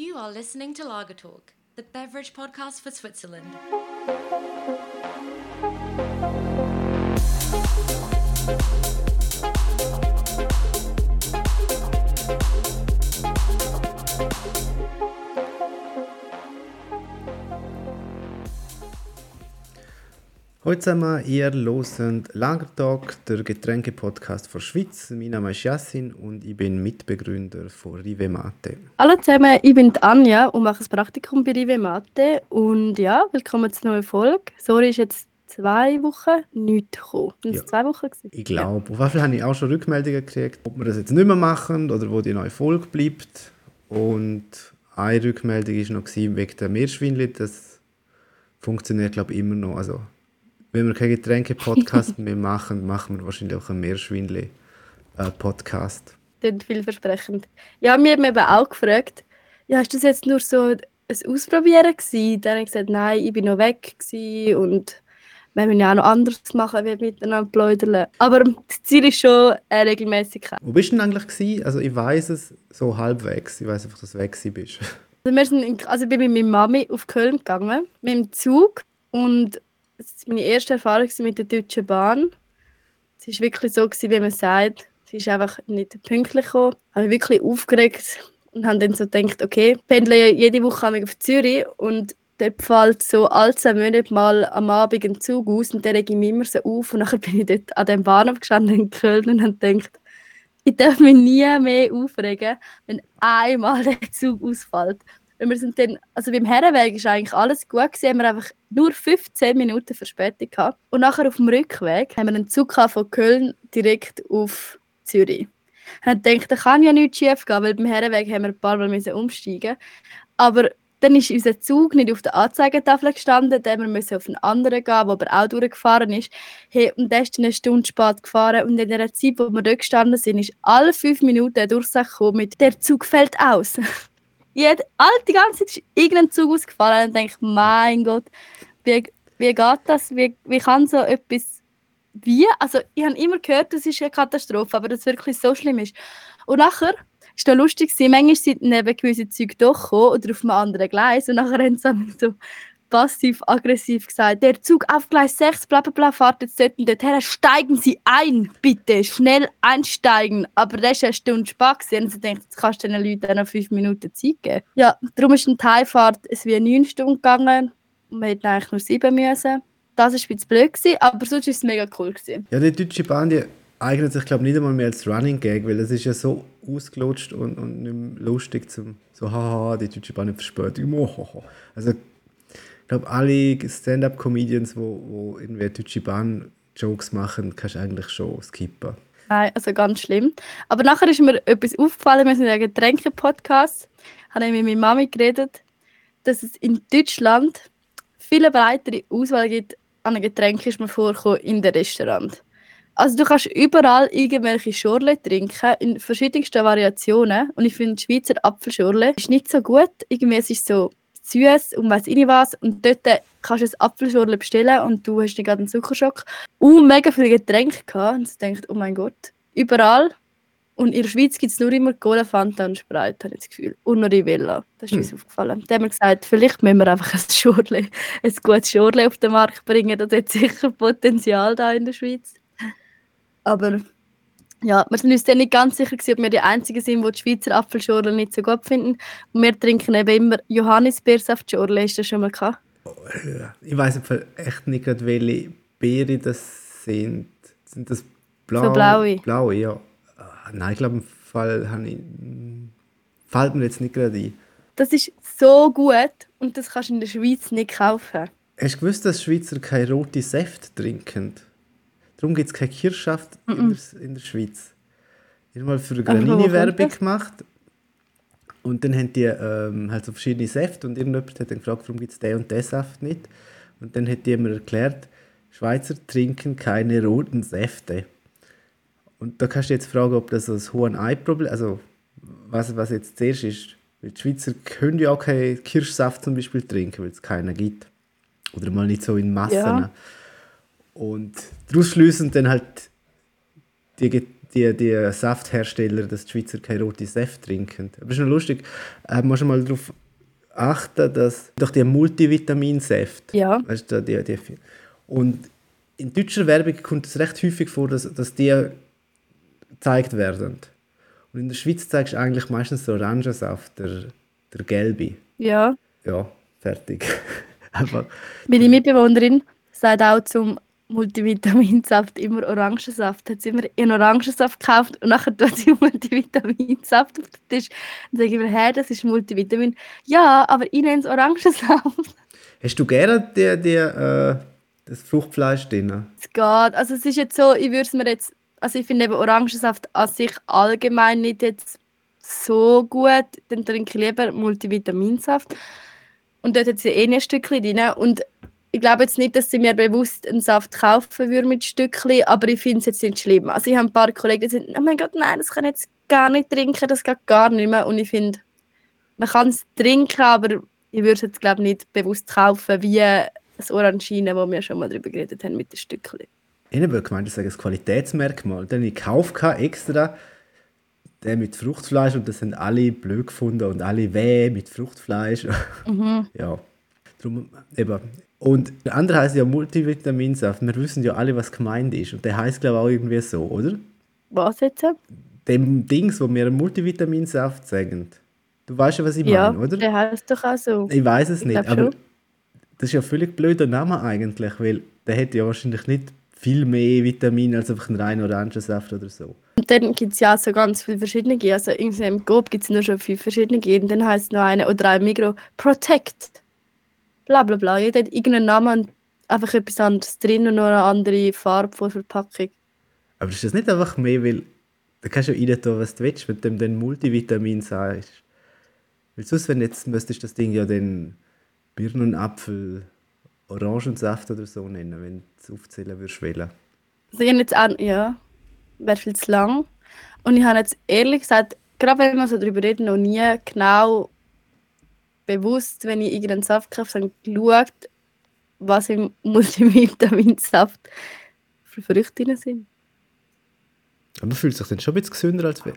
You are listening to Lager Talk, the beverage podcast for Switzerland. Heute zusammen, ihr hört Lagertag, der Getränke-Podcast der Schweiz. Mein Name ist Yassin und ich bin Mitbegründer von Rive Mate. Hallo zusammen, ich bin Anja und mache ein Praktikum bei Rive Mate. Und ja, willkommen zur neuen Folge. Sorry, ist jetzt zwei Wochen nicht gekommen. Es Ja. zwei Wochen gewesen? Ich glaube, auf jeden Fall habe ich auch schon Rückmeldungen gekriegt, ob wir das jetzt nicht mehr machen oder wo die neue Folge bleibt. Und eine Rückmeldung war noch wegen der Meerschweinli. Das funktioniert, glaube ich, immer noch. Also, wenn wir keinen Getränke-Podcast mehr machen, machen wir wahrscheinlich auch einen Meerschweinli-Podcast. Klingt vielversprechend. Ja, mir haben eben auch gefragt, ja, ist das jetzt nur so ein Ausprobieren gewesen? Dann habe ich gesagt, nein, ich bin noch weg gewesen und wir müssen ja auch noch anderes machen, wie miteinander pläudern. Aber das Ziel ist schon eine Regelmäßigkeit. Wo bist du denn eigentlich gewesen? Also ich weiß es so halbwegs. Ich weiß einfach, dass du weg bist. Also, wir sind in, also ich bin mit meiner Mami auf Köln gegangen, mit dem Zug. Und es war meine erste Erfahrung mit der Deutschen Bahn. Es war wirklich so, gewesen, wie man sagt. Sie ist einfach nicht pünktlich gekommen. Ich habe mich wirklich aufgeregt und habe dann so gedacht, okay, ich pendle jede Woche auf Zürich und dort fällt so alle zwei Monate mal am Abend ein Zug aus und der rege ich mich immer so auf. Und dann bin ich dort an dem Bahnhof gestanden in Köln und habe gedacht, ich darf mich nie mehr aufregen, wenn einmal der Zug ausfällt. Wir sind dann, also beim Herrenweg ist eigentlich alles gut gewesen, haben wir einfach nur 15 Minuten Verspätung gehabt. Und nachher auf dem Rückweg haben wir einen Zug von Köln direkt auf Zürich. Und gedacht, da kann ja nichts schief gehen, weil beim Herrenweg haben wir ein paar Mal müssen umsteigen. Aber dann ist unser Zug nicht auf der Anzeigetafel gestanden, dann haben wir müssen auf einen anderen gehen, der aber auch durchgefahren ist. Hey, und der ist eine Stunde spät gefahren und in der Zeit, wo wir dort gestanden sind, ist alle fünf Minuten eine Durchsage gekommen mit «Der Zug fällt aus». Jed, all, die ganze Zeit ist irgendein Zug ausgefallen und denke, mein Gott, wie, wie geht das? Wie, wie kann so etwas wie? Also ich habe immer gehört, das ist eine Katastrophe, aber dass es wirklich so schlimm ist. Und nachher ist noch lustig, manchmal sind neben gewissen Zügen doch gekommen oder auf einem anderen Gleis und nachher haben sie so passiv-aggressiv gesagt, der Zug auf Gleis 6, bla bla bla, fahrt jetzt dort und dorthin, steigen Sie ein, bitte, schnell einsteigen. Aber das ist eine Stunde gewesen. und ich dachte, jetzt kannst du den Leuten noch fünf Minuten Zeit geben. Ja, darum ist eine Teilfahrt es wie neun Stunden gegangen und wir hätten eigentlich nur sieben müssen. Das war ein bisschen blöd, gewesen, aber sonst war es mega cool. Gewesen. Ja, die Deutsche Bahn, die eignet sich, glaube ich, nicht einmal mehr als Running Gag, weil es ist ja so ausgelutscht und, und nicht mehr lustig zum so, haha, die Deutsche Bahn verspätet. Mohoho. Also, glaube, alle Stand-Up-Comedians, wo, wo irgendwie Deutsche Bahn Jokes machen, kannst du eigentlich schon skippen. Nein, also ganz schlimm. Aber nachher ist mir etwas aufgefallen, wir sind ja Getränke-Podcast, habe ich mit meiner Mami geredet, dass es in Deutschland viel breitere Auswahl gibt an Getränken, ist mir vorgekommen, in den Restaurant. Also du kannst überall irgendwelche Schorle trinken, in verschiedensten Variationen. Und ich finde, Schweizer Apfelschorle ist nicht so gut. Irgendwie es ist so süß und weiss ich nicht was. Und dort kannst du ein Apfelschorle bestellen und du hast dann gerade einen Zuckerschock. Und mega viele Getränke gehabt. Und ich dachte, oh mein Gott, überall. Und in der Schweiz gibt es nur immer Cola, Fanta und Sprite, habe ich das Gefühl. Und noch Rivella. Das ist uns aufgefallen. Da haben wir gesagt, vielleicht müssen wir einfach ein Schorle, ein gutes Schorle auf den Markt bringen. Das hat sicher Potenzial da in der Schweiz. Aber ja, wir sind uns dann nicht ganz sicher, gewesen, ob wir die Einzigen sind, die die Schweizer Apfelschorle nicht so gut finden. Und wir trinken eben immer Johannisbeersaftschorle. Hast du das schon mal gehabt? Ich weiß echt nicht welche Beeren das sind. Sind das blau? So blaue. Blaue, ja. Ah, Nein, ich glaube, im Fall habe ich. Fällt mir jetzt nicht gerade ein. Das ist so gut und das kannst du in der Schweiz nicht kaufen. Hast du gewusst, dass Schweizer keine rote Säfte trinken? Darum gibt es keine Kirschsaft in, der, in der Schweiz. Ich habe mal für eine Granini-Werbung gemacht. Und dann haben die ähm, halt so verschiedene Säfte und irgendjemand hat dann gefragt, warum gibt es den und den Saft nicht. Und dann hat die mir erklärt, Schweizer trinken keine roten Säfte. Und da kannst du jetzt fragen, ob das ein hohes Ei-Problem also was, was jetzt zuerst ist. Weil die Schweizer können ja auch keinen Kirschsaft zum Beispiel trinken, weil es keinen gibt. Oder mal nicht so in Massen. Ja. Und daraus schließen dann halt die, die, die Safthersteller, dass die Schweizer keine rote Saft trinken. Aber es ist noch lustig, äh, musst du mal darauf achten, dass durch die Multivitaminsäfte, Ja. weißt du, die, die, und in deutscher Werbung kommt es recht häufig vor, dass, dass die gezeigt werden. Und in der Schweiz zeigst du eigentlich meistens so Orangensaft, der, der gelbe. Ja. Ja, fertig. Meine Mitbewohnerin sagt auch zum Multivitaminsaft immer Orangensaft. Hat sie immer ihren Orangensaft gekauft und nachher tut sie Multivitaminsaft auf den Tisch. Dann sage ich mir, hä, das ist Multivitamin. Ja, aber ich nenne es Orangensaft. Hast du gerne die, die, äh, das Fruchtfleisch drin? Es geht. Also es ist jetzt so, ich würde es mir jetzt, also ich finde eben Orangensaft an sich allgemein nicht jetzt so gut. Dann trinke ich lieber Multivitaminsaft. Und dort hat sie eh ein Stückchen drin. Und ich glaube jetzt nicht, dass sie mir bewusst einen Saft kaufen würde mit Stückchen, aber ich finde es jetzt nicht schlimm. Also ich habe ein paar Kollegen, die sagen, oh mein Gott, nein, das kann ich jetzt gar nicht trinken, das geht gar nicht mehr. Und ich finde, man kann es trinken, aber ich würde es jetzt glaube nicht bewusst kaufen, wie das Orangine, wo wir schon mal drüber geredet haben mit den Stückchen. Ich habe gemeint, das ist ein Qualitätsmerkmal. Dann habe ich gekauft extra den mit Fruchtfleisch und das haben alle blöd gefunden und alle weh mit Fruchtfleisch. Ja, drum eben. Und der andere heißt ja Multivitaminsaft. Wir wissen ja alle, was gemeint ist. Und der heißt glaube ich auch irgendwie so, oder? Was jetzt? Dem Dings, wo wir Multivitaminsaft sagen. Du weißt ja, was ich Ja, meine, oder? der heißt doch auch so. Ich weiß es Ich nicht, aber schon. das ist ja ein völlig blöder Name eigentlich, weil der hätte ja wahrscheinlich nicht viel mehr Vitamine als einfach ein reiner Orangensaft oder so. Und dann gibt es ja auch so ganz viele verschiedene. Also irgendwie im Coop gibt es nur schon fünf verschiedene. Und dann heißt noch eine oder ein Migro Protect. Bla bla bla. Jeder hat irgendeinen Namen und einfach etwas anderes drin und noch eine andere Farbe von Verpackung. Aber ist das nicht einfach mehr, weil da kannst du rein tun, was du willst, wenn du dem dann Multivitamin sagst. Weil sonst, wenn jetzt müsstest du das Ding ja dann Birnenapfel, Orangensaft oder so nennen, wenn du es aufzählen würdest wählen. Also ich jetzt auch, ja, wäre viel zu lang. Und ich habe jetzt ehrlich gesagt, gerade wenn wir so darüber reden, noch nie genau bewusst, wenn ich irgendeinen Saft kaufe, habe geschaut, was im Multivitaminsaft für Früchte drin sind. Aber man fühlt sich dann schon ein bisschen gesünder, als wenn,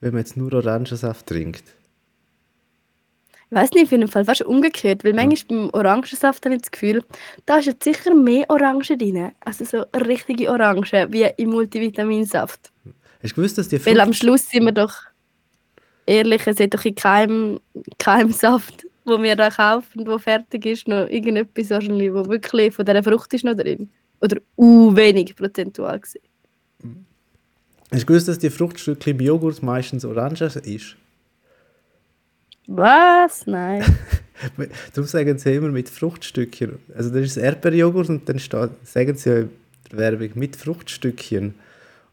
wenn man jetzt nur Orangensaft trinkt. Ich weiß nicht, auf jeden Fall fast umgekehrt, weil manchmal beim Orangensaft habe ich das Gefühl, da ist jetzt sicher mehr Orange drin. Also so richtige Orange, wie im Multivitaminsaft. Hast du gewusst, dass die Weil am Frucht, Schluss sind wir doch ehrlich, es hat doch in keinem, keinem Saft, wo wir da kaufen, wo fertig ist, noch irgendetwas wahrscheinlich, wo wirklich von dieser Frucht ist noch drin. Oder uh, wenig prozentual gesehen. hast du gewusst, dass die Fruchtstückchen im Joghurt meistens orange ist? Was? Nein. Darum sagen sie immer mit Fruchtstückchen. Also das ist Erdbeerjoghurt und dann steht, sagen sie ja in der Werbung mit Fruchtstückchen.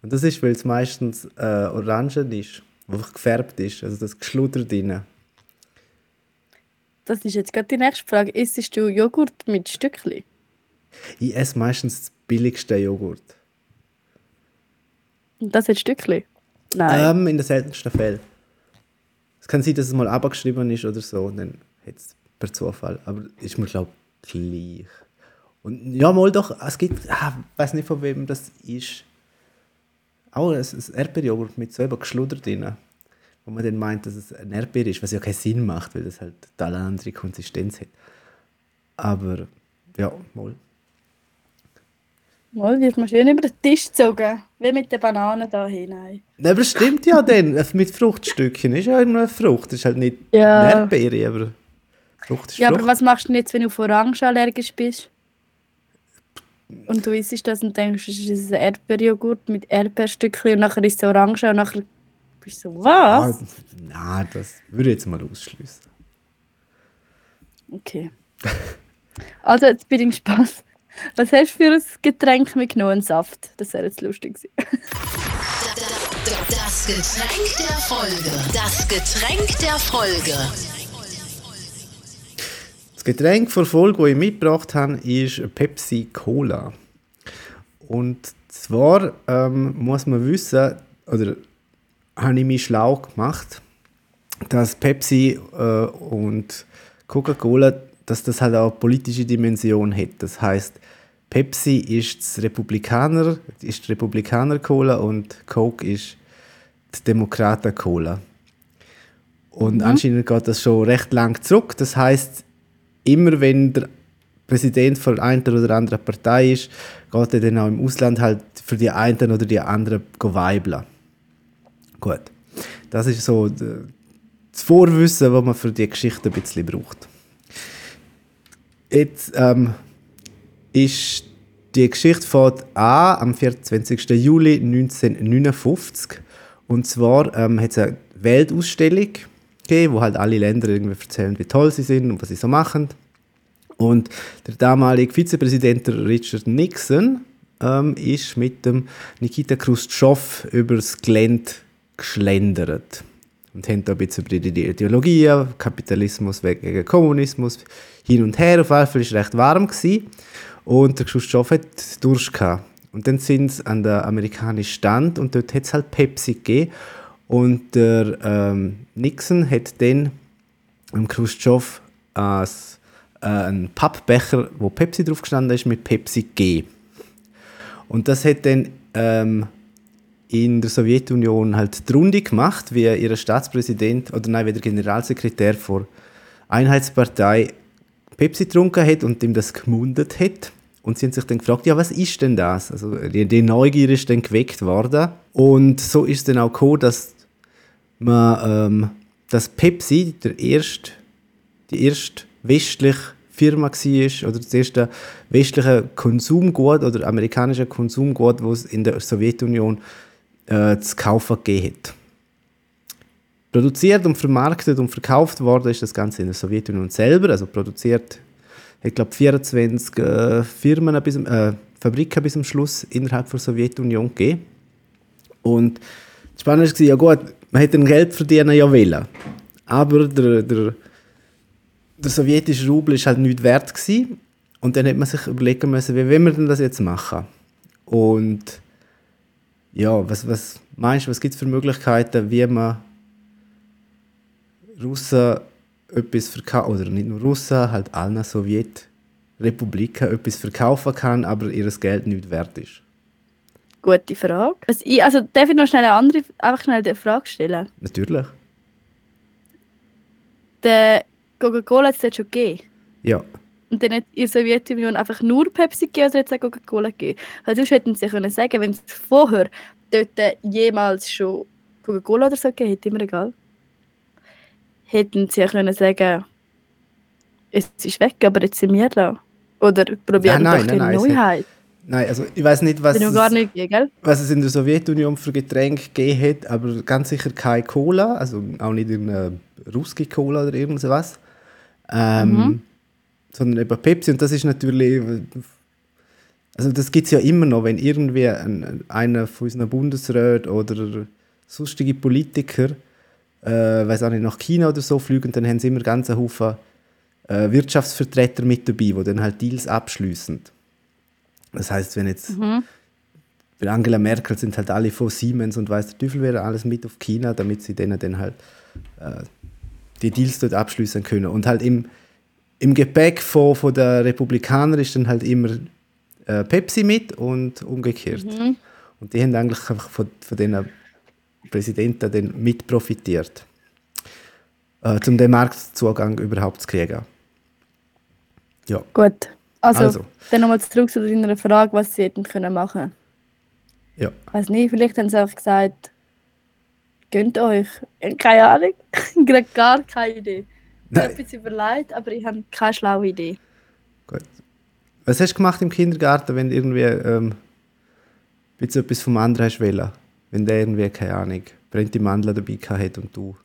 Und das ist, weil es meistens äh, orange ist, einfach gefärbt ist, also das Geschluder drin. Das ist jetzt gerade die nächste Frage. Isst du Joghurt mit Stückchen? Ich esse meistens das billigste Joghurt. Und das hat Stückchen? Nein. Ähm, in den seltensten Fällen. Es kann sein, dass es mal abgeschrieben ist oder so, und dann hat es per Zufall. Aber ist mir, glaube ich, gleich. Und ja, mal doch, es gibt, ah, ich weiß nicht von wem das ist. Auch ein, Erdbeerjoghurt mit so eben Geschluder drin. Wo man dann meint, dass es ein Erdbeer ist, was ja keinen Sinn macht, weil das halt eine andere Konsistenz hat. Aber ja, mal. Mal wird man schön über den Tisch gezogen. Wie mit den Bananen da hinein. Nein, aber stimmt ja dann. Mit Fruchtstückchen ist ja immer eine Frucht. Das ist halt nicht Ja. Erdbeere, aber Frucht ist Ja, aber Frucht. was machst du denn jetzt, wenn du auf Orange allergisch bist? Und du isst das und denkst, es ist ein Erdbeerjoghurt mit Erdbeerstückchen und nachher ist es Orange und nachher bist du so, Ah, was? Nein, das würde ich jetzt mal ausschließen. Okay. Also, jetzt bin ich gespannt. Was hast du für ein Getränk mitgenommen? Einen Saft? Das wäre jetzt lustig gewesen. Das Getränk der Folge. Das Getränk der Folge. Das Getränk vor Folge, das ich mitgebracht habe, ist Pepsi Cola. Und zwar ähm, muss man wissen, oder habe ich mich schlau gemacht, dass Pepsi äh, und Coca-Cola, dass das halt auch eine politische Dimension hat. Das heißt, Pepsi ist das Republikaner, ist die Republikaner Cola und Coke ist die Demokraten Cola. Und anscheinend geht das schon recht lang zurück. Das heißt, immer wenn der Präsident von einer oder anderen Partei ist, geht er dann auch im Ausland halt für die einen oder die anderen weibeln. Gut. Das ist so das Vorwissen, was man für die Geschichte ein bisschen braucht. Jetzt ähm, ist die Geschichte fängt an am 24. Juli 1959. Und zwar ähm, hat es eine Weltausstellung gegeben, wo halt alle Länder irgendwie erzählen, wie toll sie sind und was sie so machen. Und der damalige Vizepräsident Richard Nixon ähm, ist mit dem Nikita Khrushchev übers Gelände geschlendert. Und haben da ein bisschen über die Ideologie, Kapitalismus gegen Kommunismus, hin und her. Auf jeden Fall war es recht warm. Gewesen. Und der Khrushchev hat Durst gehabt. Und dann sind sie an der amerikanischen Stand und dort hat es halt Pepsi gegeben. Und der ähm, Nixon hat dann dem Khrushchev als, äh, einen Pappbecher, wo Pepsi drauf gestanden ist, mit Pepsi gegeben. Und das hat dann ähm, in der Sowjetunion halt die Runde gemacht, wie ihr Staatspräsident oder nein, wie der Generalsekretär der Einheitspartei Pepsi getrunken hat und ihm das gemundet hat. Und sie haben sich dann gefragt, ja, was ist denn das? Also die Neugier ist dann geweckt worden. Und so ist es dann auch gekommen, dass man, ähm, dass Pepsi der erste, die erste westliche Firma war oder das erste westliche Konsumgut oder amerikanische Konsumgut, das es in der Sowjetunion äh, zu kaufen gegeben hat. Produziert und vermarktet und verkauft worden ist das Ganze in der Sowjetunion selber, also produziert, ich glaube 24 äh, Firmen bis, äh, Fabriken bis zum Schluss innerhalb der Sowjetunion gegeben. Und das Spannende war, ja gut, man hätte Geld verdienen ja wollen, aber der, der, der sowjetische Rubel ist halt nicht wert gewesen. und dann hat man sich überlegen müssen, wie will man denn das jetzt machen? Und ja, was, was meinst du, was gibt es für Möglichkeiten, wie man Russen etwas verkaufen, oder nicht nur Russen, halt allen Sowjetrepubliken etwas verkaufen kann, aber ihr Geld nicht wert ist? Gute Frage. Also, ich, also darf ich noch schnell eine andere, einfach schnell die Frage stellen? Natürlich. Der Coca-Cola hat es dort schon gegeben. Ja. Und dann hat in der Sowjetunion einfach nur Pepsi gegeben oder hat es auch Coca-Cola gegeben? Weil sonst hätten sie können sagen, wenn es vorher dort jemals schon Coca-Cola oder so gegeben hätte, immer egal. Hätten sie ja können sagen, es ist weg, aber jetzt sind wir da. Oder probieren Nein, doch die Neuheit. Nein, also ich weiß nicht, was nicht gell? was es in der Sowjetunion für Getränke gegeben hat, aber ganz sicher keine Cola, also auch nicht irgendeine russische Cola oder irgendwas, ähm, sondern eben Pepsi. Und das ist natürlich, also das gibt es ja immer noch, wenn irgendwie ein, einer von unseren Bundesräten oder sonstige Politiker, äh, weiß auch nicht, nach China oder so fliegen, dann haben sie immer ganz Haufen äh, Wirtschaftsvertreter mit dabei, die dann halt Deals abschließen. Das heißt, wenn jetzt bei Angela Merkel sind halt alle von Siemens und weiß der Teufel wer alles mit auf China, damit sie denen dann halt äh, die Deals dort abschließen können. Und halt im, im Gepäck von, von der Republikaner ist dann halt immer äh, Pepsi mit und umgekehrt. Und die haben eigentlich einfach von, von den Präsidenten dann mit profitiert, äh, um den Marktzugang überhaupt zu kriegen. Ja, Gut. Also, Also. dann nochmal zurück zu deiner Frage, was sie hätten können machen. ja. weiß nicht, vielleicht haben sie einfach gesagt, gönnt euch. Keine Ahnung. Gerade gar keine Idee. Ich habe etwas überlegt, aber ich habe keine schlaue Idee. Gut. Was hast du gemacht im Kindergarten, wenn du irgendwie ähm, bisschen etwas vom anderen hast wollen? Wenn der irgendwie, keine Ahnung, brennte Mandeln dabei hat und du,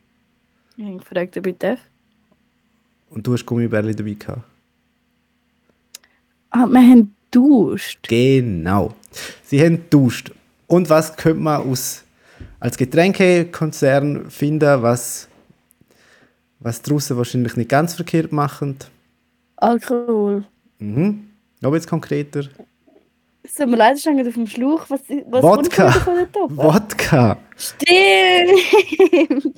Ich habe gefragt, ob ich darf. und du hast Gummibärli dabei gehabt? Ah, wir haben Durst. Genau. Sie haben getauscht. Und was könnte man aus, als Getränkekonzern finden, was, was draussen wahrscheinlich nicht ganz verkehrt machen? Alkohol. Mhm. Noch jetzt konkreter. Es tut mir leid, hängt auf dem Schlauch. Was, was Wodka. Wodka. Stimmt!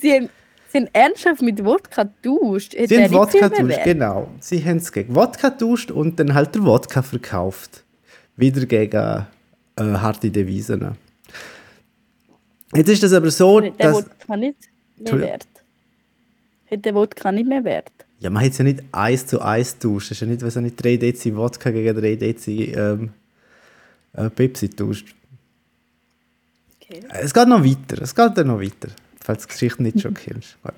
sie, haben, Sie haben ernsthaft mit Wodka. Hat Sie der haben Wodka Mehrwert? genau. Sie haben es gegen Wodka getauscht und dann halt der Wodka verkauft. Wieder gegen äh, harte Devisen. Jetzt ist das aber so, der dass... Wodka nicht mehr. Wert? Hat der Wodka nicht mehr Wert? Ja, man hat es ja nicht eins zu eins tauscht. Es ist ja nicht, was nicht 3 Dezi Wodka gegen 3 Dezi ähm, äh, Pepsi tauscht. Okay. Es geht noch weiter. Es geht dann noch weiter. Falls die Geschichte nicht schon kennst. Gut.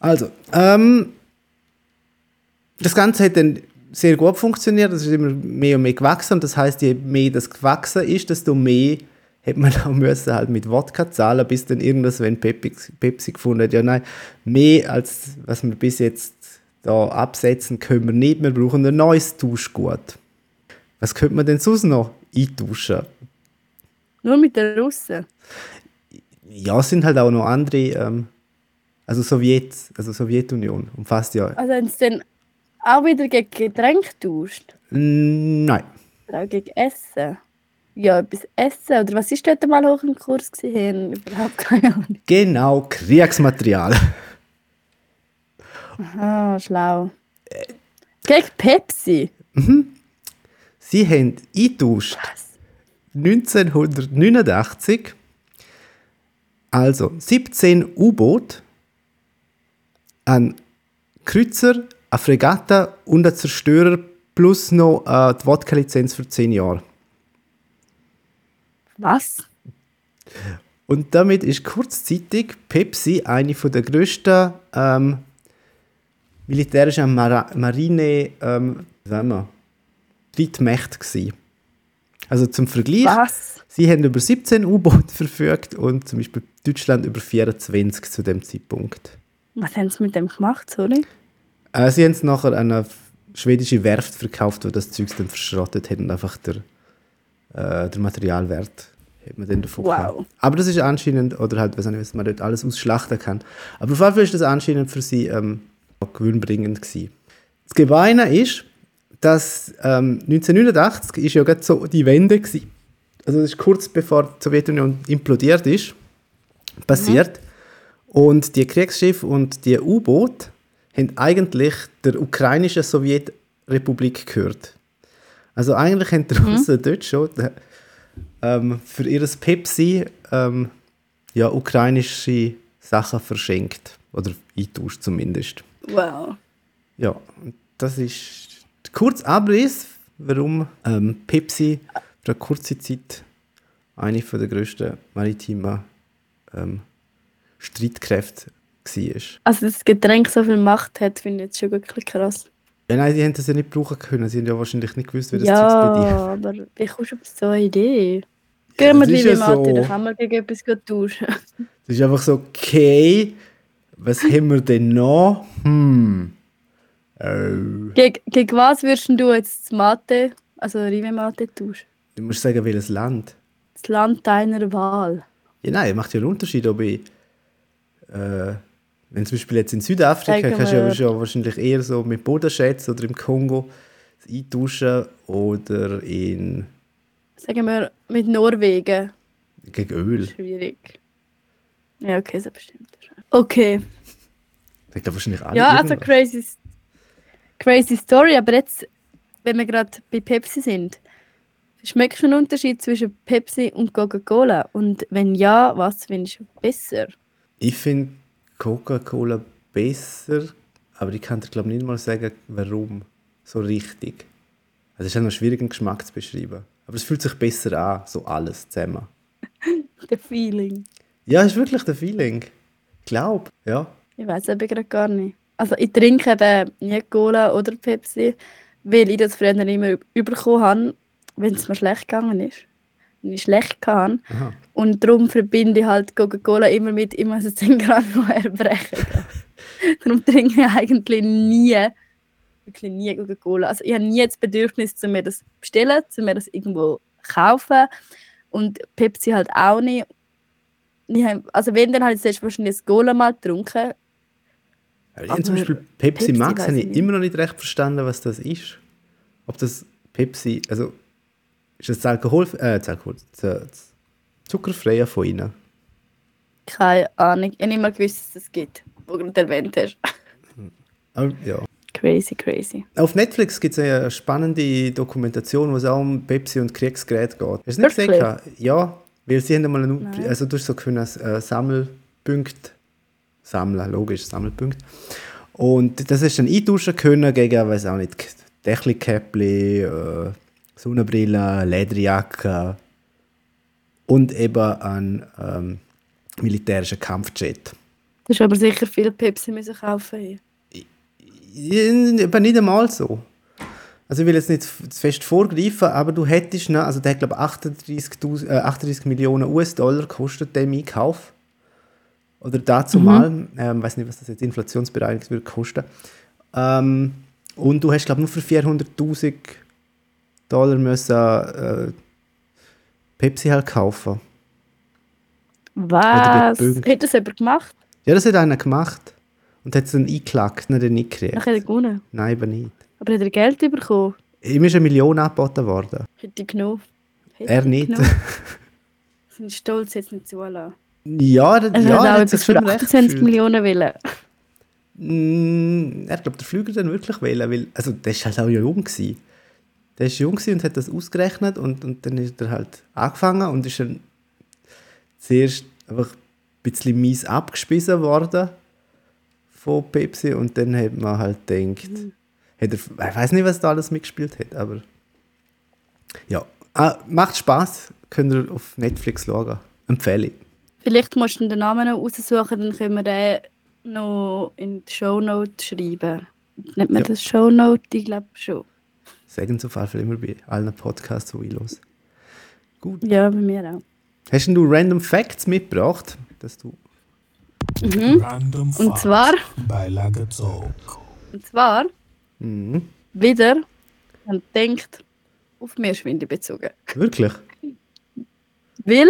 Also, ähm, das Ganze hat dann sehr gut funktioniert. Es ist immer mehr und mehr gewachsen. Und das heißt, je mehr das gewachsen ist, desto mehr hat man auch müssen halt mit Wodka zahlen, bis dann irgendwas, wenn Pepsi, Pepsi gefunden hat, ja nein, mehr als was wir bis jetzt da absetzen, können wir nicht. Wir brauchen ein neues Tauschgut. Was könnte man denn sonst noch eintauschen? Nur mit den Russen. Ja, es sind halt auch noch andere, ähm, also Sowjet, also Sowjetunion umfasst ja. Also haben sie dann auch wieder gegen Getränke getauscht? Nein. Oder auch gegen Essen? Ja, etwas Essen. Oder was ist dort mal hoch im Kurs gewesen? Überhaupt keine Ahnung. Genau, Kriegsmaterial. Ah, schlau. Gegen Pepsi? Sie haben eingetauscht Was? 1989 also 17 U-Boot, ein Kreuzer, eine Fregatte und ein Zerstörer plus noch äh, die Wodka-Lizenz für 10 Jahre. Was? Und damit ist kurzzeitig Pepsi eine von der grössten ähm, militärischen Mara Marine ähm, Streitmächte gewesen. Also zum Vergleich, Was? sie haben über 17 U-Boote verfügt und zum Beispiel Deutschland über 24 zu dem Zeitpunkt. Was haben sie mit dem gemacht, sorry? Äh, sie haben es nachher an eine schwedische Werft verkauft, die das Zeug dann verschrottet hat und einfach der, äh, der Materialwert hat man dann davon Wow. gehabt. Aber das ist anscheinend, oder halt, weiß nicht, was man dort alles ausschlachten kann. Aber auf jeden Fall ist das anscheinend für sie ähm, auch gewinnbringend gewesen. Das Gemeine ist, dass ähm, 1989 ist ja gerade so die Wende gewesen. Also das ist kurz bevor die Sowjetunion implodiert ist, passiert. Und die Kriegsschiffe und die U-Boote haben eigentlich der ukrainischen Sowjetrepublik gehört. Also eigentlich haben die Russen dort schon äh, ähm, für ihr Pepsi ähm, ja, ukrainische Sachen verschenkt. Oder eintauscht zumindest. Wow. Ja, das ist der kurze Abriss, warum ähm, Pepsi für eine kurze Zeit eine der grössten maritimen ähm, Streitkräfte war. Also, dass das Getränk so viel Macht hat, finde ich jetzt schon wirklich krass. Ja, nein, sie haben das ja nicht brauchen können. Sie haben ja wahrscheinlich nicht gewusst, wie das ja, Zeug bedienen. aber wie kommst du auf so eine Idee? Ja, Gehen wir das ja ja Mathe, so. dann kann man gegen etwas tauschen. Es ist einfach so, okay, was haben wir denn noch? Hm. Oh. Geg, gegen was würdest du jetzt das Mathe, also Rive Mathe tauschen? Du musst sagen, welches Land. Das Land deiner Wahl. Ja, nein, macht ja einen Unterschied, ob ich. Äh, wenn zum Beispiel jetzt in Südafrika, kannst du ja schon wahrscheinlich eher so mit Bodenschätzen oder im Kongo eintauschen oder in, Sagen wir mit Norwegen. gegen Öl. Schwierig. Ja, okay, so bestimmt. Okay. Sagt da wahrscheinlich alle Ja, also irgendwas. crazy, crazy Story, aber jetzt, wenn wir gerade bei Pepsi sind, schmeckst du einen Unterschied zwischen Pepsi und Coca-Cola? Und wenn ja, was findest du besser? Ich finde Coca-Cola besser, aber ich kann dir glaube nicht mal sagen, warum. So richtig. Also es ist noch schwierig, einen Geschmack zu beschreiben. Aber es fühlt sich besser an, so alles zusammen. Der Feeling. Ja, ist wirklich der Feeling. Ich glaube, ja. Ich weiß eben gerade gar nicht. Also ich trinke eben nie Cola oder Pepsi, weil ich das früher immer bekommen habe, wenn es mir schlecht gegangen ist. Wenn ich schlecht kann. Aha. Und darum verbinde ich halt Coca-Cola immer mit, ich muss es 10 Grad vorher brechen. darum trinke ich eigentlich nie, wirklich nie Coca-Cola. Also ich habe nie das Bedürfnis, zu mir das bestellen, zu mir das irgendwo kaufen. Und Pepsi halt auch nicht. Ich hab, also wenn, dann habe ich zuerst wahrscheinlich das Cola mal getrunken. Aber ich habe zum Beispiel Pepsi, Pepsi Max habe ich nicht. immer noch nicht recht verstanden, was das ist. Ob das Pepsi, also ist das das Alkohol, äh, das Alkohol, das, das Zuckerfreie von ihnen? Keine Ahnung. Ich habe nicht mal gewusst, dass es das gibt, wo du gerade erwähnt hast. Aber, ja. Crazy, crazy. Auf Netflix gibt es eine spannende Dokumentation, wo es auch um Pepsi und Kriegsgerät geht. Hast du nicht Wirklich? gesehen? Ja, weil sie haben mal einen, Nein. also du hast so können äh, Sammelpunkt sammeln, logisch, Sammelpunkt. Und das du dann eintauschen können gegen, weiß auch nicht, Dächlikäppli, äh, Sonnenbrille, Lederjacke und eben einen ähm, militärischen Kampfjet. Du hast aber sicher viel Pepsi müssen kaufen. hier. Aber nicht einmal so. Also ich will jetzt nicht zu fest vorgreifen, aber du hättest, noch, also der hat glaube ich 38, äh, 38 Millionen US-Dollar gekostet, der Einkauf. Oder dazu mal, ähm, weiß nicht, was das jetzt inflationsbereinigt würde kosten. Ähm, und du hast glaube ich nur für 400'000 Dollar müssen, äh, Pepsi halt kaufen. Was? Hat das jemand gemacht? Ja, das hat einer gemacht. Und hat es dann eingeklagt, hat er nicht gekriegt. Nachher hat er gewonnen. Nein, eben nicht. Aber hat er Geld bekommen? Ihm ist eine Million angeboten worden. Hätte ich genommen. Hätte Er ich nicht. Sind stolz jetzt nicht zulassen. Ja, der, Er ja, er hat sich für schon recht 28 gefühlt. Millionen willen. Mm, Er glaubt, der Flüger dann wirklich wählen, weil, also der ist halt auch jung gewesen. Der ist jung und hat das ausgerechnet und, und dann ist er halt angefangen und ist dann zuerst einfach ein bisschen mies abgespissen worden von Pepsi und dann hat man halt gedacht, hat er, ich weiß nicht, was da alles mitgespielt hat, aber ja, ah, macht Spaß, könnt ihr auf Netflix schauen, empfehle ich. Vielleicht musst du den Namen noch raussuchen, dann können wir den noch in die Shownote schreiben. Nennt man Ja. das Shownote? Ich glaube schon. Sagen sie auf jeden Fall immer bei allen Podcasts, die ich höre. Gut. Ja, bei mir auch. Hast denn du Random Facts mitgebracht? Dass du Random Und zwar, bei Lagerzog. und zwar Mhm. wieder, man denkt, auf Meerschwinde bezogen. Wirklich? Weil,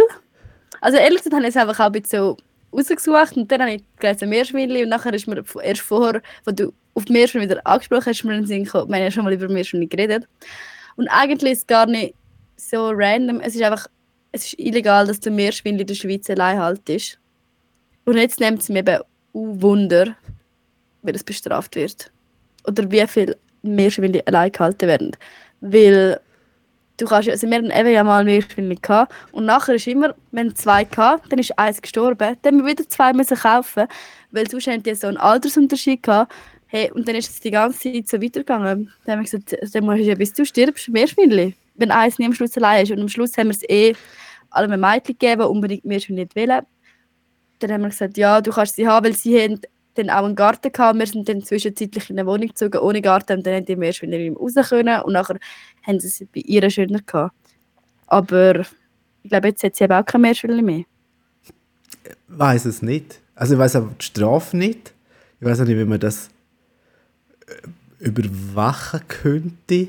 also ehrlich gesagt habe ich es einfach auch ein bisschen so rausgesucht und dann habe ich gelesen Meerschwinli und nachher ist mir erst vorher, wo du auf Meerschwinli wieder angesprochen hast, mir den Sinn gekommen, wir haben ja schon mal über Meerschwinli geredet. Und eigentlich ist es gar nicht so random, es ist einfach, es ist illegal, dass der Meerschwinli in der Schweiz allein haltest. Und jetzt nimmt es mir eben auch Wunder, wie das bestraft wird. Oder wie viel Meerschwinli allein gehalten werden. Weil du kannst also wir hatten eben ja mal Meerschwinli gehabt und nachher ist immer, wenn zwei gehabt, dann ist eins gestorben, dann haben wir wieder zwei müssen kaufen, weil sonst haben die so einen Altersunterschied gehabt. Hey, und dann ist es die ganze Zeit so weitergegangen. Dann haben wir gesagt, dann musst du ja bis du stirbst, Meerschwinli. Wenn eins nicht am Schluss allein ist. Und am Schluss haben wir es eh allem Mädchen gegeben, unbedingt Meerschwinli nicht wollen. Dann haben wir gesagt, ja, du kannst sie haben, weil sie haben dann auch einen Garten gehabt. Wir sind dann zwischenzeitlich in eine Wohnung gezogen ohne Garten und dann haben die nicht mehr raus können. Und nachher haben sie es bei ihr schöner gehabt. Aber ich glaube, jetzt hat sie eben auch keine Meerschwinli mehr. Weiß es nicht. Also ich weiß auch die Strafe nicht. Ich weiß auch nicht, wie man das äh, überwachen könnte.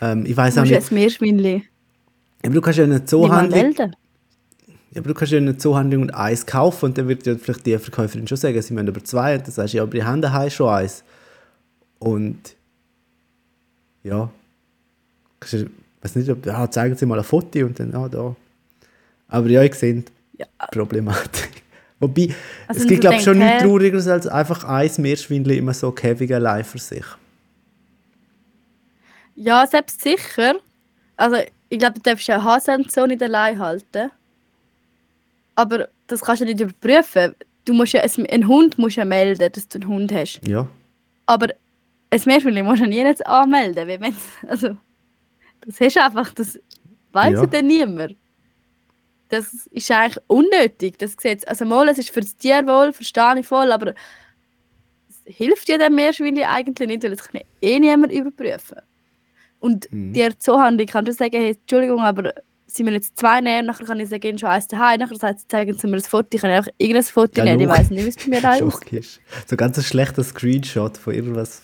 Ähm, ich weiß auch nicht. jetzt Meerschwinli Aber du kannst ja nicht mal Zoohandlung. Ja, aber du kannst ja eine Zoohandlung und eins kaufen und dann wird ja vielleicht die Verkäuferin schon sagen, sie müssen aber zwei und dann sagst du, ja, aber die haben daheim schon eins. Und ja, kannst du, weiß nicht, ob, ja, zeigen sie mal ein Foto und dann, ah, da. Aber ja, ich sehe Ja. die Problematik. Wobei, Also es gibt, glaube ich, schon nichts? Traurigeres als einfach eins Meerschwindel immer so Käfig allein für sich. Ja, selbst sicher. Also, ich glaube, du darfst ja Hasen so nicht allein halten. Aber das kannst du nicht überprüfen. Du musst ja, ein- Hund musst ja melden, dass du einen Hund hast. Ja. Aber ein Meerschwinli musst du nie jetzt anmelden. Weil wenn's, also, das hast du einfach, das weiß Ja. dann niemand. Das ist eigentlich unnötig, das Gesetz. Also mal, es ist für das Tierwohl, verstehe ich voll, aber es hilft ja dem Meerschwinli eigentlich nicht, weil es kann eh niemand überprüfen. Und Mhm. die Zoohandlung kann du sagen, hey, Entschuldigung, aber sie müssen jetzt zwei nehmen, nachher kann ich sagen, schon eins daheim, nachher sagt sie, zeigen sie mir ein Foto, ich kann einfach irgendein Foto Ja, nehmen, ich weiß nicht, wie es bei mir da ist. So ganz ein schlechter Screenshot von irgendwas.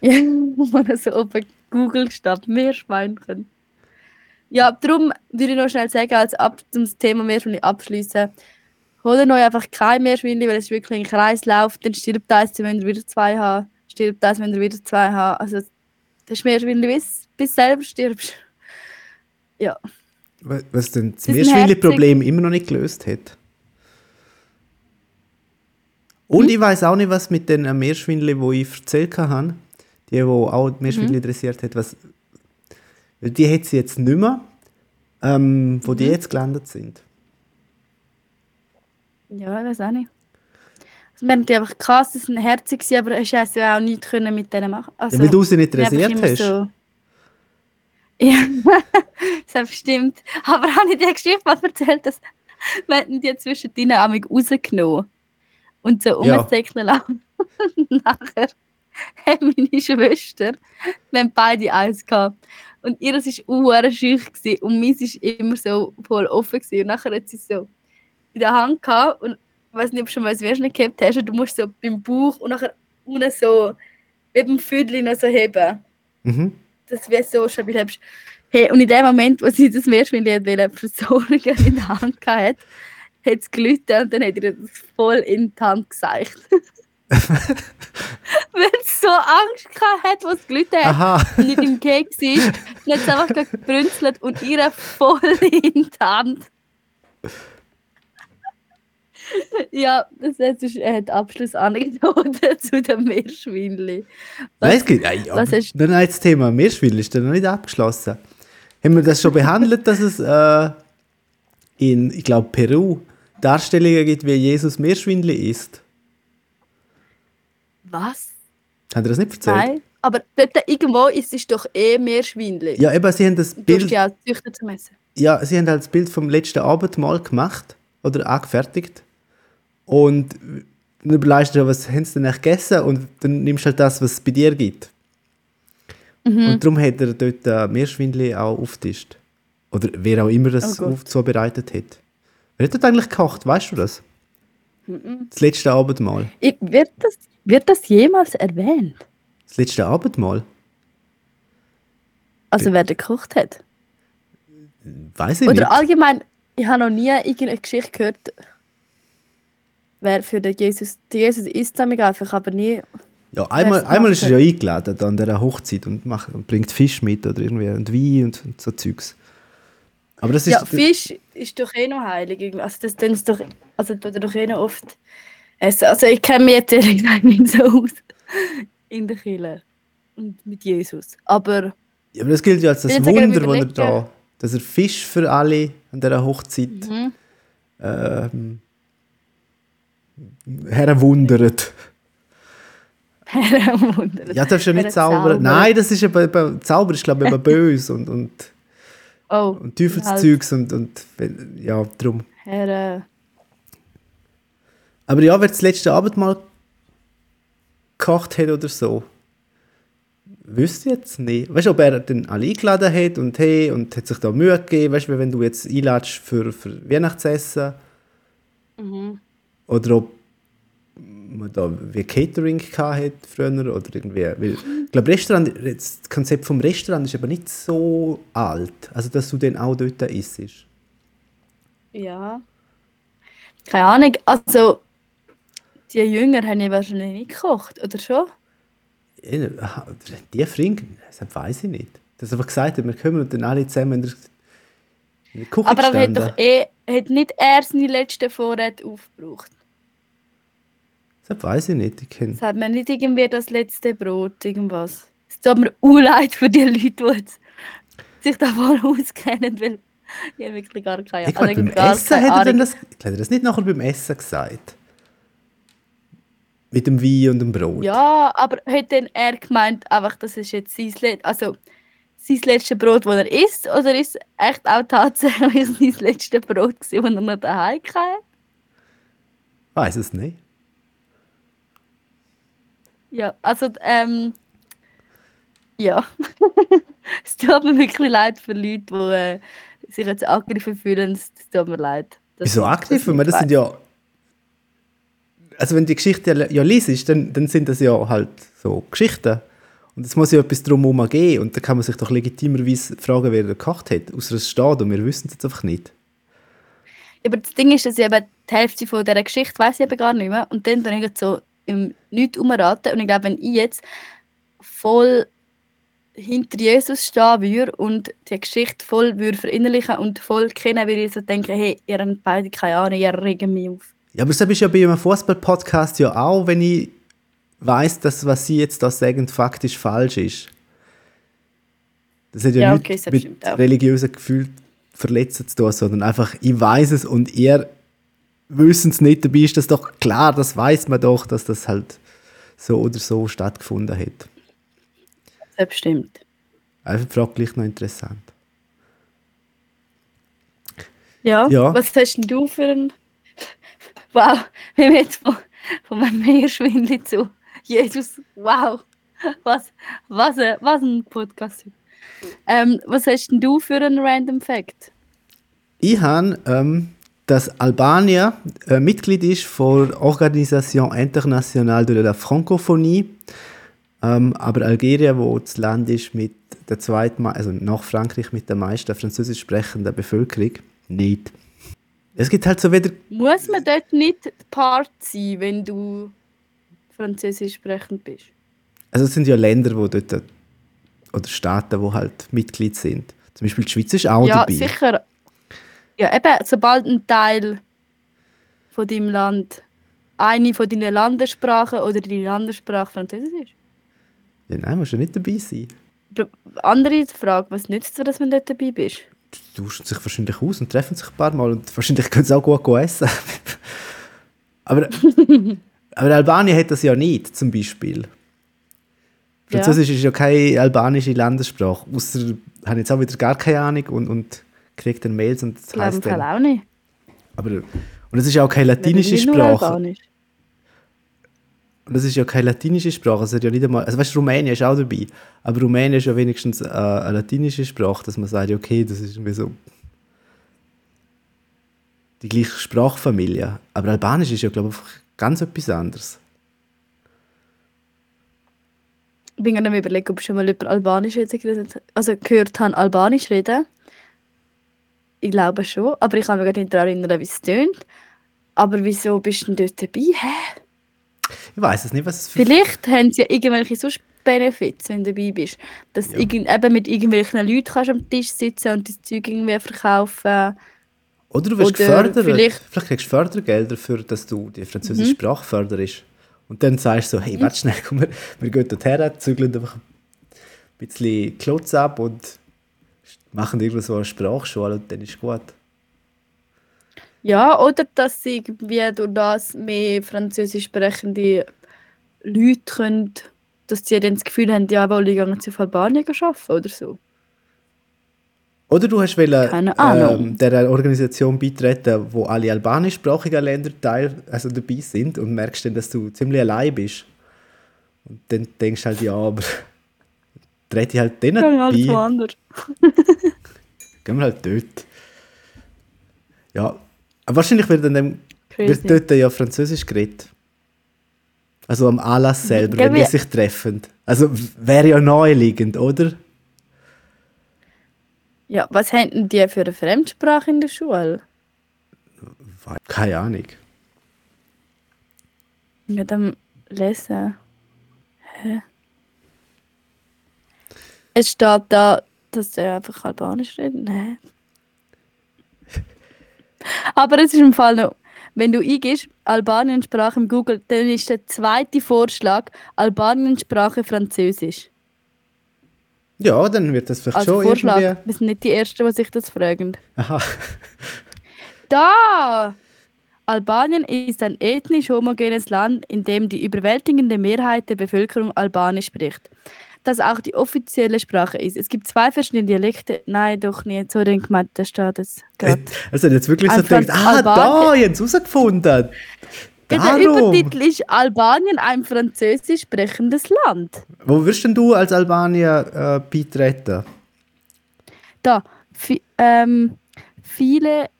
Ja, wo man so oben Google statt Meerschwein können. Ja, darum würde ich noch schnell sagen, als ab um das Thema Meerschweine abschließen, holt euch einfach kein Meerschwein, weil es wirklich ein Kreislauf, dann stirbt eins, wenn ihr wieder zwei habt, stirbt eins, wenn ihr wieder zwei habt. Also das Meerschwein, bis, bis du selber stirbst. Ja, Was denn das Meerschweinchen-Problem immer noch nicht gelöst hat. Und ich weiß auch nicht, was mit den Meerschwindeln, die ich erzählt habe, die, die auch die Meerschwindel interessiert hat, was, die hat sie jetzt nicht mehr, ähm, wo die jetzt gelandet sind. Ja, ich weiß auch nicht. Also, wir haben die einfach krass, das sind herzig, aber ich hätte ja auch nichts können mit denen machen. Also, Ja, weil du sie nicht immer hast. So ja, das stimmt. Aber habe ich dir Geschichte mal erzählt, dass wir die zwischen ihnen amig rausgenommen und so Ja. umgesäckelt lassen. Und nachher haben meine Schwester, wir haben beide eins gehabt. Und ihres war uhr schüch gewesen und meins war immer so voll offen gewesen. Und nachher hat sie so in der Hand gehabt und ich weiß nicht, ob du schon mal das Wäschchen gehabt hast, und du musst so beim Bauch und nachher unten so mit dem Füdli noch so heben Mhm. Das wäre so stabil hast. Hey, und in dem Moment, wo sie das Meerschweinchen wollte versorgen in der Hand hatte, hat es gelitten und dann hat ihr das voll in die Hand geseicht. Weil es so Angst hat, was es gelitten hat Aha. und nicht im war, dann hat es einfach gebrünzelt und ihr voll in die Hand. Ja, das ist äh, die Abschlussanekdote zu den Meerschweinchen. Nein, es gibt, ja, was hast- dann nein, das Thema Meerschwindel ist noch nicht abgeschlossen. Haben wir das schon behandelt, dass es äh, in, ich glaube, Peru Darstellungen gibt, wie Jesus Meerschwindel isst? Was? Haben ihr das nicht erzählt? Nein. Aber dort irgendwo ist es doch eh Meerschweinchen. Ja, eben, sie haben das Du Bild, ja auch züchten zum Essen. ja, sie haben halt das Bild vom letzten Abendmahl gemacht oder angefertigt. Und dann überlegst du dir, was haben sie denn eigentlich gegessen? Und dann nimmst du halt das, was es bei dir gibt. Mhm. Und darum hat er dort äh, Meerschwindel auch aufgetischt. Oder wer auch immer das Oh zubereitet hat. Wer hat dort eigentlich gekocht? Weißt du das? Das letzte Abendmahl. Ich, wird, das, wird das jemals erwähnt? Das letzte Abendmahl? Also wer da gekocht hat? Weiß ich Oder nicht. allgemein, ich habe noch nie irgendeine Geschichte gehört, wer für den Jesus, der Jesus isst damit einfach, aber nie. Ja, einmal, einmal ist er ja eingeladen an dieser Hochzeit und, macht, und bringt Fisch mit oder irgendwie und Wein und, und so Zeugs. Aber das ist. Ja, Fisch ist doch eh noch heilig. Also das tun sie doch, also tut er doch eh noch oft essen. Also ich kenne mich jetzt ehrlich gesagt nicht so aus in der Kirche und mit Jesus. Aber ja, aber das gilt ja als das Wunder, wo er da. Dass er Fisch für alle an dieser Hochzeit mhm. ähm, herwundert. Wunder. Ja, darfst du ja nicht zaubern. zaubern. Nein, das ist eben, eben Zauber ist glaube ich eben böse und, und, Oh, und Teufelszeugs und, und wenn- ja, drum. Herr, äh, Aber ja, wer das letzte Abendmahl gekocht hat oder so, wüsste jetzt nicht. Weißt du, ob er dann alle eingeladen hat und hey, und hat sich da Mühe gegeben, weißt du, wenn du jetzt einladest für, für Weihnachtsessen mhm. oder ob man da wie Catering gehabt hat früher oder irgendwie. Weil, ich glaube, Restaurant, das Konzept vom Restaurant ist aber nicht so alt, also dass du dann auch dort isst. Ja. Keine Ahnung, also die Jünger haben ja wahrscheinlich nicht gekocht, oder schon? Ja, Die Frinken, das weiß ich nicht. Das einfach gesagt wir kommen und dann alle zusammen in der, Küche Aber er hat doch eh, hat nicht er seine letzten Vorräte aufgebraucht. Das weiß ich nicht. Ich kenn, Das hat man nicht irgendwie das letzte Brot, irgendwas. Es tut mir auch leid für die Leute, die sich da voll auskennen, weil ich habe wirklich gar keine, glaube, also beim gar Essen hat er Ahnung. das, hat er das nicht nachher beim Essen gesagt. Mit dem Wein und dem Brot. Ja, aber hat denn er gemeint, einfach, das ist jetzt sein, Let also, sein letztes Brot, das er isst? Oder ist es echt auch tatsächlich sein letztes Brot, gewesen, das er noch daheim hatte? Weiß es nicht. Ja, also, ähm, ja. es tut mir wirklich leid für Leute, die äh, sich jetzt angegriffen fühlen. Es tut mir leid. Wieso man das weiss. sind ja. Also wenn die Geschichte ja, ja liest, dann, dann sind das ja halt so Geschichten. Und es muss ja etwas drumherum geben. Und da kann man sich doch legitimerweise fragen, wer da gekocht hat. Außer es steht und wir wissen es jetzt einfach nicht. Aber das Ding ist, dass ich eben die Hälfte von dieser Geschichte weiß ich eben gar nicht mehr. Und dann dann ich so im Nichts umraten. Und ich glaube, wenn ich jetzt voll hinter Jesus stehen würde und die Geschichte voll würde verinnerlichen und voll kennen, würde ich so denken, hey, ihr habt beide keine Ahnung, ihr regen mich auf. Ja, aber das ist ja bei einem Fußball-Podcast ja auch, wenn ich weiß, dass was sie jetzt da sagen, faktisch falsch ist. Das hat ja, Ja, nichts okay, mit religiösen Gefühlen verletzen zu tun, sondern einfach, ich weiß es und ihr wissen es nicht, dabei ist das doch klar, das weiß man doch, dass das halt so oder so stattgefunden hat. Stimmt. Einfach die Frage gleich noch interessant. Ja, Ja. was hast denn du für ein... Wow, wir haben jetzt von, von einem Meerschwindel zu Jesus, wow, was, was, ein, was ein Podcast. Ähm, was hast denn du für einen Random Fact? Ich habe, ähm, dass Albanien äh, Mitglied ist von der Organisation Internationale de la Francophonie, ähm, aber Algerien, wo das Land ist mit der zweiten, also nach Frankreich mit der meisten französisch sprechenden Bevölkerung, nicht. Es gibt halt so wieder, Muss man dort nicht Part sein, wenn du Französisch sprechend bist? also es sind ja Länder, wo dort, oder Staaten, wo halt Mitglied sind. Zum Beispiel die Schweiz ist auch ja, dabei. sicher. Ja, eben, sobald ein Teil von deinem Land eine von deinen Landessprachen oder deine Landessprache Französisch ist. Ja, nein, musst du nicht dabei sein. Andere Frage, was nützt dir, dass du dort dabei bist? Die tauschen sich wahrscheinlich aus und treffen sich ein paar Mal und wahrscheinlich können sie auch gut essen. aber, aber Albanien hat das ja nicht, zum Beispiel. Ja. Französisch ist ja keine albanische Landessprache, außer habe jetzt auch wieder gar keine Ahnung und, und kriege dann Mails und das Fall dann, auch nicht. aber und es ist ja auch keine latinische Sprache. Und das ist ja keine latinische Sprache, es hat ja nicht einmal, also weißt Rumänien ist auch dabei, aber Rumänien ist ja wenigstens äh, eine latinische Sprache, dass man sagt, okay, das ist irgendwie so die gleiche Sprachfamilie. Aber Albanisch ist ja, glaube ich, ganz etwas anderes. Ich bin gerade am überlegen, ob ich schon mal über Albanisch jetzt geredet also gehört habe, Albanisch reden. Ich glaube schon, aber ich kann mich gerade nicht daran erinnern, wie es tönt. Aber wieso bist du denn dort dabei? Hä? Ich weiß es nicht, was es für... Vielleicht haben sie ja irgendwelche sonst Benefits, wenn du dabei bist. Dass du irgend, eben mit irgendwelchen Leuten kannst am Tisch sitzen und das Zeug irgendwie verkaufen. Oder du wirst oder gefördert. vielleicht- Vielleicht kriegst du Fördergelder dafür, dass du die französische Mhm. Sprache förderst. Und dann sagst du so, hey, warte schnell, komm, wir, wir gehen dorthin, zügeln einfach ein bisschen Klotz ab und machen irgendwo so eine Sprachschule und dann ist gut. Ja, oder dass sie irgendwie durch das mehr französisch sprechende Leute können, dass sie dann das Gefühl haben, ja, wohl, ich gehe jetzt auf Albanien arbeiten oder so. Oder du hast wollen, ähm, der Organisation beitreten, wo alle albanischsprachigen Länder teil, also dabei sind und merkst dann, dass du ziemlich allein bist. Und dann denkst du halt, ja, aber trete ich halt denen Ja, alles bei. woanders. Gehen wir halt dort. Ja, wahrscheinlich wird dann dem, Crazy. wird dort ja Französisch geredet. Also am Anlass selber, Gell, wenn die wir- sich treffen. Also wäre ja naheliegend, oder? Ja, was denn die für eine Fremdsprache in der Schule? Keine Ahnung. Ja, dann lesen. Hä? Es steht da, dass er einfach Albanisch redet. Nein. Aber es ist im Fall noch, wenn du eingibst, Albaniensprache im Google, dann ist der zweite Vorschlag Albaniensprache Französisch. Ja, dann wird das vielleicht Als schon Vorschlag. irgendwie... Wir sind nicht die Ersten, die sich das fragen. Aha. Da! Albanien ist ein ethnisch homogenes Land, in dem die überwältigende Mehrheit der Bevölkerung Albanisch spricht. Das auch die offizielle Sprache ist. Es gibt zwei verschiedene Dialekte. Nein, doch nicht. So den gemeint, da steht es gerade. Also jetzt wirklich so gedacht, ah, da, Albanien- jetzt herausgefunden. Der Darum. Übertitel ist Albanien ein französisch sprechendes Land. Wo wirst denn du als Albanier äh, beitreten? Da, ähm, viele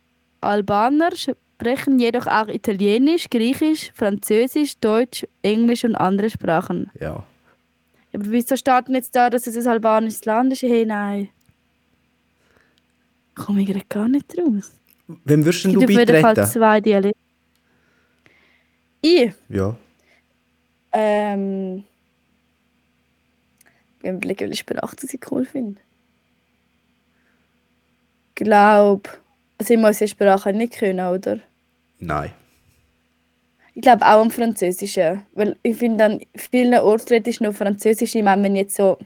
Albaner sprechen jedoch auch Italienisch, Griechisch, Französisch, Deutsch, Englisch und andere Sprachen. Ja. Aber wieso steht denn jetzt da, dass es ein albanisches Land ist? Hey, nein. Komme ich gerade gar nicht raus. Wem denn du gibt auf jeden Fall beitreten? zwei Dialekte. Ich, Ja. ähm... Ich überlege, welche Sprache das ich cool finde. Glaub... Also ich muss die Sprache nicht können, oder? Nein. Ich glaube auch am Französischen. Weil ich finde, an vielen Orten redest du noch Französisch, ich meine, wenn jetzt so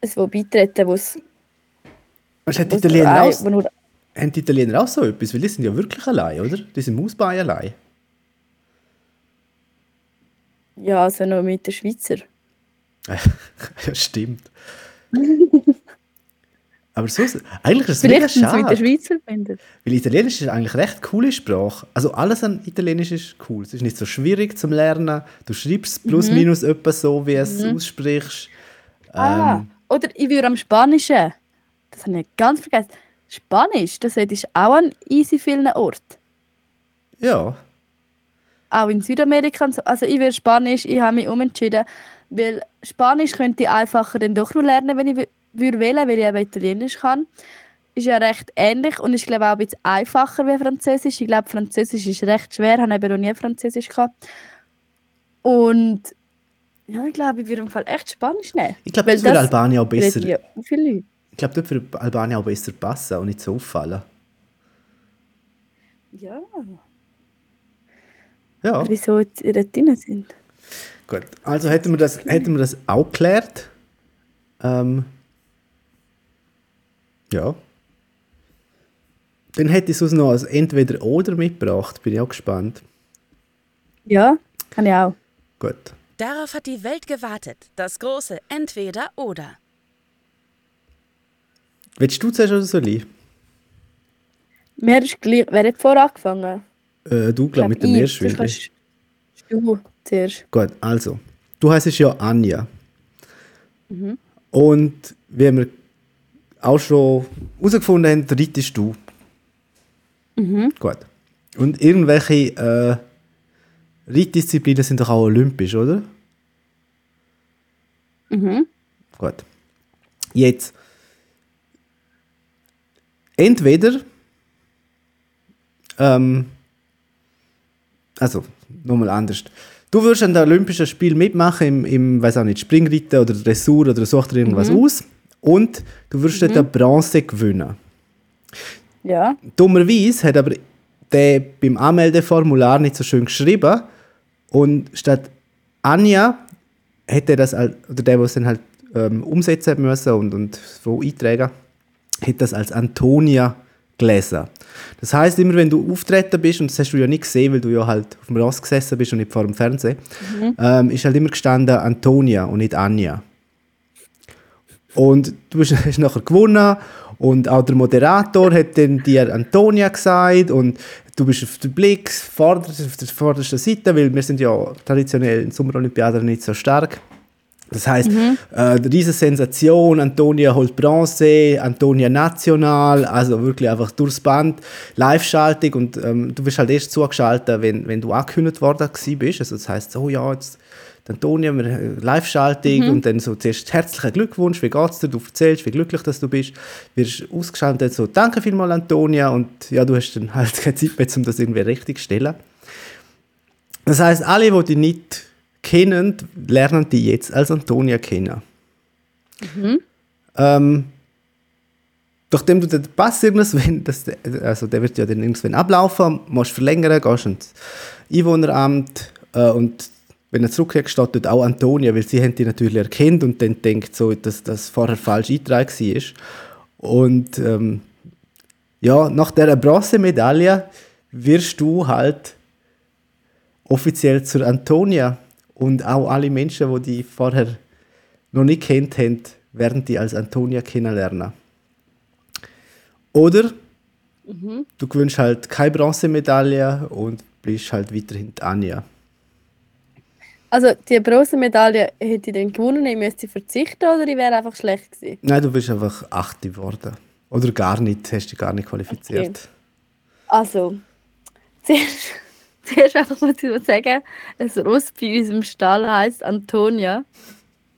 es wo beitreten, wo es wo es Italiener ein- auch, nur haben die Italiener auch so etwas? Weil die sind ja wirklich allein, oder? Die sind Mausbein allein. Ja, also noch mit den Schweizer. ja, stimmt. Aber so, eigentlich ist es mega Vielleicht sind sie mit den schade. Schweizer verbunden. Weil Italienisch ist eigentlich eine recht coole Sprache. Also alles an Italienisch ist cool. Es ist nicht so schwierig zum Lernen. Du schreibst Mhm. plus minus etwa so, wie es aussprichst. Ah, Ähm, oder ich würde am Spanischen. Das habe ich ganz vergessen. Spanisch, das ist auch an easy vielen Orten. ja. Auch in Südamerika. Also ich würde Spanisch, ich habe mich umentschieden, weil Spanisch könnte ich einfacher dann doch noch lernen, wenn ich würde wählen, weil ich eben Italienisch kann. Ist ja recht ähnlich und ist glaube auch ein bisschen einfacher wie Französisch. Ich glaube, Französisch ist recht schwer, ich habe eben noch nie Französisch gehabt. Und ja, ich glaube, ich würde im Fall echt Spanisch nehmen. Ich glaube, das würde Albanien auch besser. ja viele Leute. Ich glaube, das würde Albanien auch besser passen und nicht so auffallen. Ja, Ja, wieso dort drin sind. gut. Also hätten wir das, hätten wir das auch geklärt. Ähm, ja. Dann hätte ich sonst noch als Entweder-Oder mitgebracht. Bin ich auch gespannt. Ja, kann ich auch. Gut. Darauf hat die Welt gewartet. Das große Entweder-Oder. Willst du zuerst oder soll ich? Mir ist gleich. Wer hat vorher angefangen? Äh, du, glaube mit dem kannst Du zuerst. Gut, also. Du heißt ja Anja. Und wie wir auch schon herausgefunden haben, reitest du. Gut. Und irgendwelche äh, Reitdisziplinen sind doch auch olympisch, oder? Mhm. Gut. Jetzt. Entweder. Ähm, also, nochmal anders. Du würdest an den Olympischen Spielen mitmachen, im, im weiß auch nicht, Springreiten oder Dressur oder such dir irgendwas aus. Und du würdest dort eine Bronze gewinnen. Ja. Dummerweise hat aber der beim Anmeldeformular nicht so schön geschrieben. Und statt Anja hätte das, al- oder der, der es dann halt ähm, umsetzen müssen und, und so eintragen, hätte das als Antonia gelesen. Das heißt immer, wenn du auftreten bist, und das hast du ja nicht gesehen, weil du ja halt auf dem Ross gesessen bist und nicht vor dem Fernsehen, ähm, ist halt immer gestanden Antonia und nicht Anja. Und du bist, hast nachher gewonnen und auch der Moderator hat dann dir Antonia gesagt und du bist auf der Blick auf der vordersten Seite, weil wir sind ja traditionell in Sommerolympiaden nicht so stark. Das heißt, äh, eine riesige Sensation, Antonia holt Bronze, Antonia national, also wirklich einfach durchs Band, Live-Schaltung und ähm, du wirst halt erst zugeschaltet, wenn, wenn du angekündigt worden bist. Also das heißt, so ja, jetzt die Antonia, wir haben Live-Schaltung und dann so zuerst herzlichen Glückwunsch, wie geht's dir, du erzählst, wie glücklich dass du bist, wirst ausgeschaltet, so danke vielmals Antonia. Und ja, du hast dann halt keine Zeit mehr, um das irgendwie richtig zu stellen. Das heißt, alle, die dich nicht kennen, lernen die jetzt als Antonia kennen. Ähm, nachdem du den Pass irgendwann, das, also der wird ja dann irgendwann ablaufen, musst verlängern, gehst ins Einwohneramt äh, und wenn er zurückkriegst, steht dort auch Antonia, weil sie haben die natürlich erkannt und dann denkt so, dass das vorher falsch eingetragen war. Und ähm, ja, nach dieser Bronzemedaille wirst du halt offiziell zur Antonia. Und auch alle Menschen, die die vorher noch nicht kennt haben, werden die als Antonia kennenlernen. Oder du gewinnst halt keine Bronzemedaille und bist halt weiterhin Anja. Also die Bronzemedaille hätte ich dann gewonnen, ich müsste verzichten oder ich wäre einfach schlecht gewesen. Nein, du bist einfach Achte geworden. Oder gar nicht, hast dich gar nicht qualifiziert. Also, zuerst, zuerst einfach muss ich sagen, ein Ross bei uns im Stall heisst Antonia.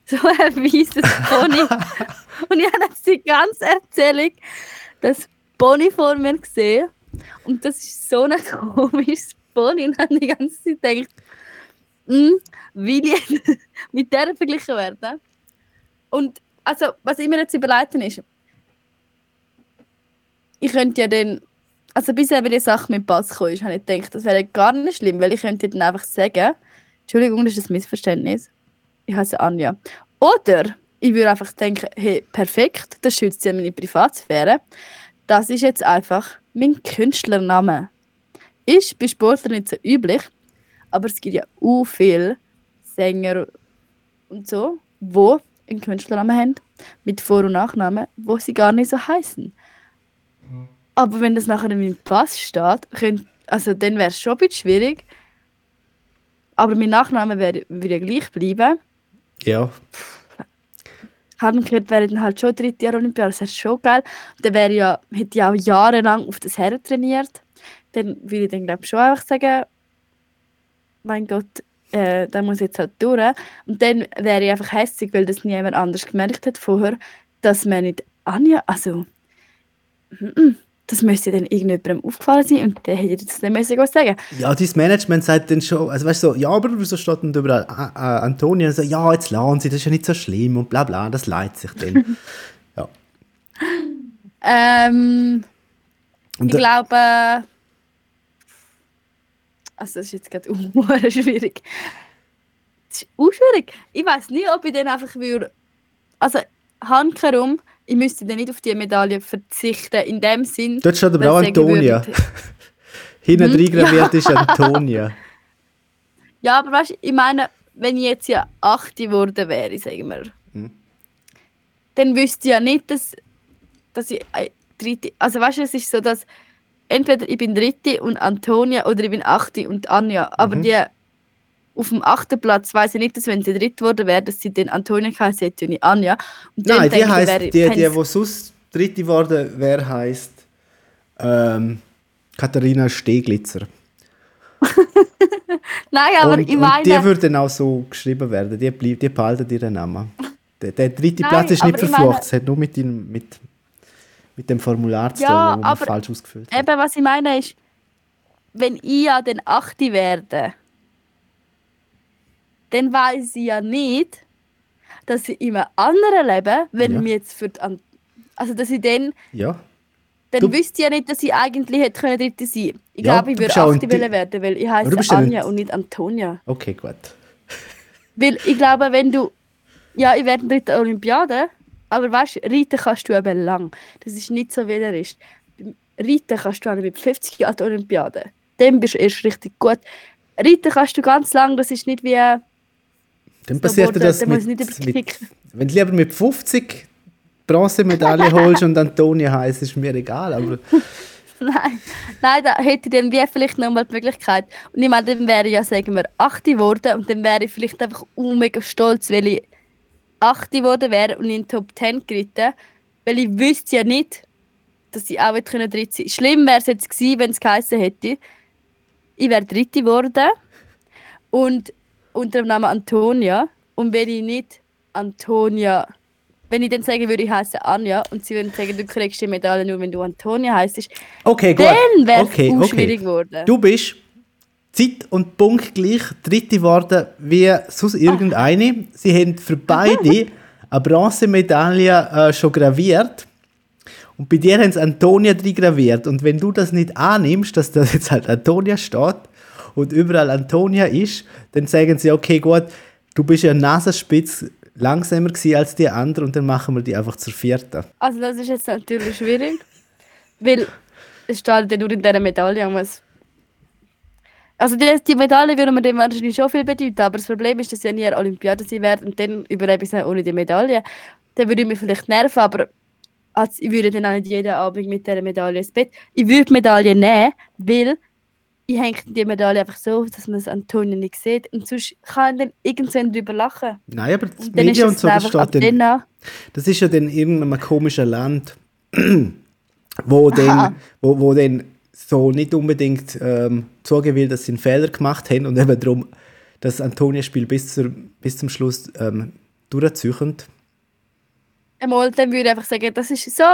So ein weißes Pony. Und ich habe jetzt die ganze Erzählung das Pony vor mir gesehen. Und das ist so ein komisches Pony. Und habe die ganze Zeit gedacht, hm, will ich mit der verglichen werden? Und also, was ich mir jetzt überlegen ist, ich könnte ja dann, also bis eben die Sache mit Pass gekommen ist, habe ich gedacht, das wäre gar nicht schlimm, weil ich könnte dann einfach sagen, Entschuldigung, das ist ein Missverständnis. Ich heiße Anja. Oder ich würde einfach denken, hey, perfekt, das schützt ja meine Privatsphäre. Das ist jetzt einfach mein Künstlername. Ist bei Sportlern nicht so üblich, aber es gibt ja auch viele Sänger und so, wo einen Künstlernamen haben, mit Vor- und Nachnamen, wo sie gar nicht so heißen. Aber wenn das nachher in meinem Pass steht, könnt, also dann wäre es schon ein bisschen schwierig. Aber mein Nachname würde ja gleich bleiben. Ja, Haben gehört, wäre dann halt schon dritte Jahr Olympiade. Das wäre schon geil. Dann wäre ja, hätte ich auch jahrelang auf das Herren trainiert. Dann würde ich dann glaube ich schon einfach sagen, mein Gott, äh, da muss jetzt halt durch. Und dann wäre ich einfach hässlich, weil das niemand anders gemerkt hat vorher, dass man nicht Anja, also das müsste dann irgendjemandem aufgefallen sein und der hätte das dann müssen was sagen. ja, dein Management sagt dann schon, also weißt du, so, ja, aber wieso steht denn überall äh, äh, Antonia? So, ja, jetzt lachen sie, das ist ja nicht so schlimm und bla bla, das leidet sich dann. ja. Ähm, ich glaube, also das ist jetzt gerade unhuere schwierig. Das ist auch schwierig. Ich weiß nicht, ob ich dann einfach würde, also handkehrum, ich müsste dann nicht auf die Medaille verzichten, in dem Sinn. Dort steht aber auch Antonia. Hinten Hm? drin graviert ist Antonia. Ja, aber weißt du, ich meine, wenn ich jetzt ja 8 geworden wäre, sagen wir, Mhm. dann wüsste ich ja nicht, dass, dass ich äh, dritte. Also weißt du, es ist so, dass entweder ich bin dritte und Antonia oder ich bin achte und Anja. Aber Mhm. die auf dem achten Platz weiß ich nicht, dass wenn sie dritt geworden wäre, dass sie dann Antonia geheißen hätte und nicht Anja. Und Nein, die wäre die, die, die, es- sonst dritte geworden wäre, heisst ähm, Katharina Steglitzer. Nein, aber und, ich und meine. die würde dann auch so geschrieben werden. Die, bleib, die behalten ihren Namen. Der, der dritte Nein, Platz ist nicht verflucht. Es hat nur mit, dem- mit, mit dem Formular zu Ja, tun, das man aber falsch ausgefüllt hat. Eben, was ich meine ist, wenn ich ja den 8. werde, dann weiß ich ja nicht, dass ich in einem anderen lebe, wenn Ja. mir jetzt für die, An- also dass ich dann, Ja. dann Du- wüsste ich ja nicht, dass ich eigentlich hätte können dritte sein. Ich Ja, glaube, ich würde bist auch ein 8. Di- wollen werden, weil ich heiße ja Anja und nicht Antonia. Okay, gut. Weil ich glaube, wenn du, ja, ich werde dritte Olympiade, aber weißt du, reiten kannst du eben lang. Das ist nicht so, wie er ist. Beim Reiten kannst du auch mit 50 Jahren Olympiade. Dann bist du erst richtig gut. Reiten kannst du ganz lang, das ist nicht wie. Dann passiert dir das dann mit, mit, wenn du lieber mit 50 Bronzemedaille holst und Antonia heisst, ist mir egal. Aber Nein, nein, da hätte ich dann wie vielleicht nochmal die Möglichkeit. Und ich meine, dann wäre ich ja, sagen wir, 8 geworden und dann wäre ich vielleicht einfach mega stolz, weil ich 8 geworden wäre und in den Top 10 geritten. Weil ich wüsste ja nicht, dass ich auch hätte können dritt sein Schlimm wäre es jetzt gewesen, wenn es geheißen hätte, ich wäre dritte geworden und unter dem Namen Antonia. Und wenn ich nicht Antonia, wenn ich dann sagen würde, ich heiße Anja und sie würden sagen, du kriegst die Medaille nur, wenn du Antonia heißt, okay, gut. dann wäre es okay, okay. schwierig geworden. Du bist Zeit und Punkt gleich dritte geworden wie sonst irgendeine. Sie haben für beide eine Bronzemedaille äh, schon graviert. Und bei dir haben sie Antonia drin graviert. Und wenn du das nicht annimmst, dass da jetzt halt Antonia steht und überall Antonia ist, dann sagen sie, okay, gut, du bist ja Nasenspitz langsamer gewesen als die anderen und dann machen wir die einfach zur vierten. Also das ist jetzt natürlich schwierig, weil es steht ja nur in dieser Medaille. muss- Also die, die Medaille würde mir dem wahrscheinlich schon viel bedeuten, aber das Problem ist, dass ich nie eine Olympiade sein werde und dann überlebe ich es ohne die Medaille. Dann würde ich mich vielleicht nerven, aber als, ich würde dann auch nicht jeden Abend mit dieser Medaille ins Bett. Ich würde die Medaille nehmen, weil ich hänge die Medaille einfach so, auf, dass man es Antonio nicht sieht und sonst kann dann irgendwann drüber lachen. Nein, aber die Und Medien und so, das steht dann dann an. Das ist ja dann in irgendeinem komischen Land, wo Aha. dann, wo, wo dann so nicht unbedingt ähm, zugeben will, dass sie einen Fehler gemacht haben und eben darum das Antonia-Spiel bis, zur, bis zum Schluss ähm, durchziehen. Einmal, dann würde ich einfach sagen, das ist so,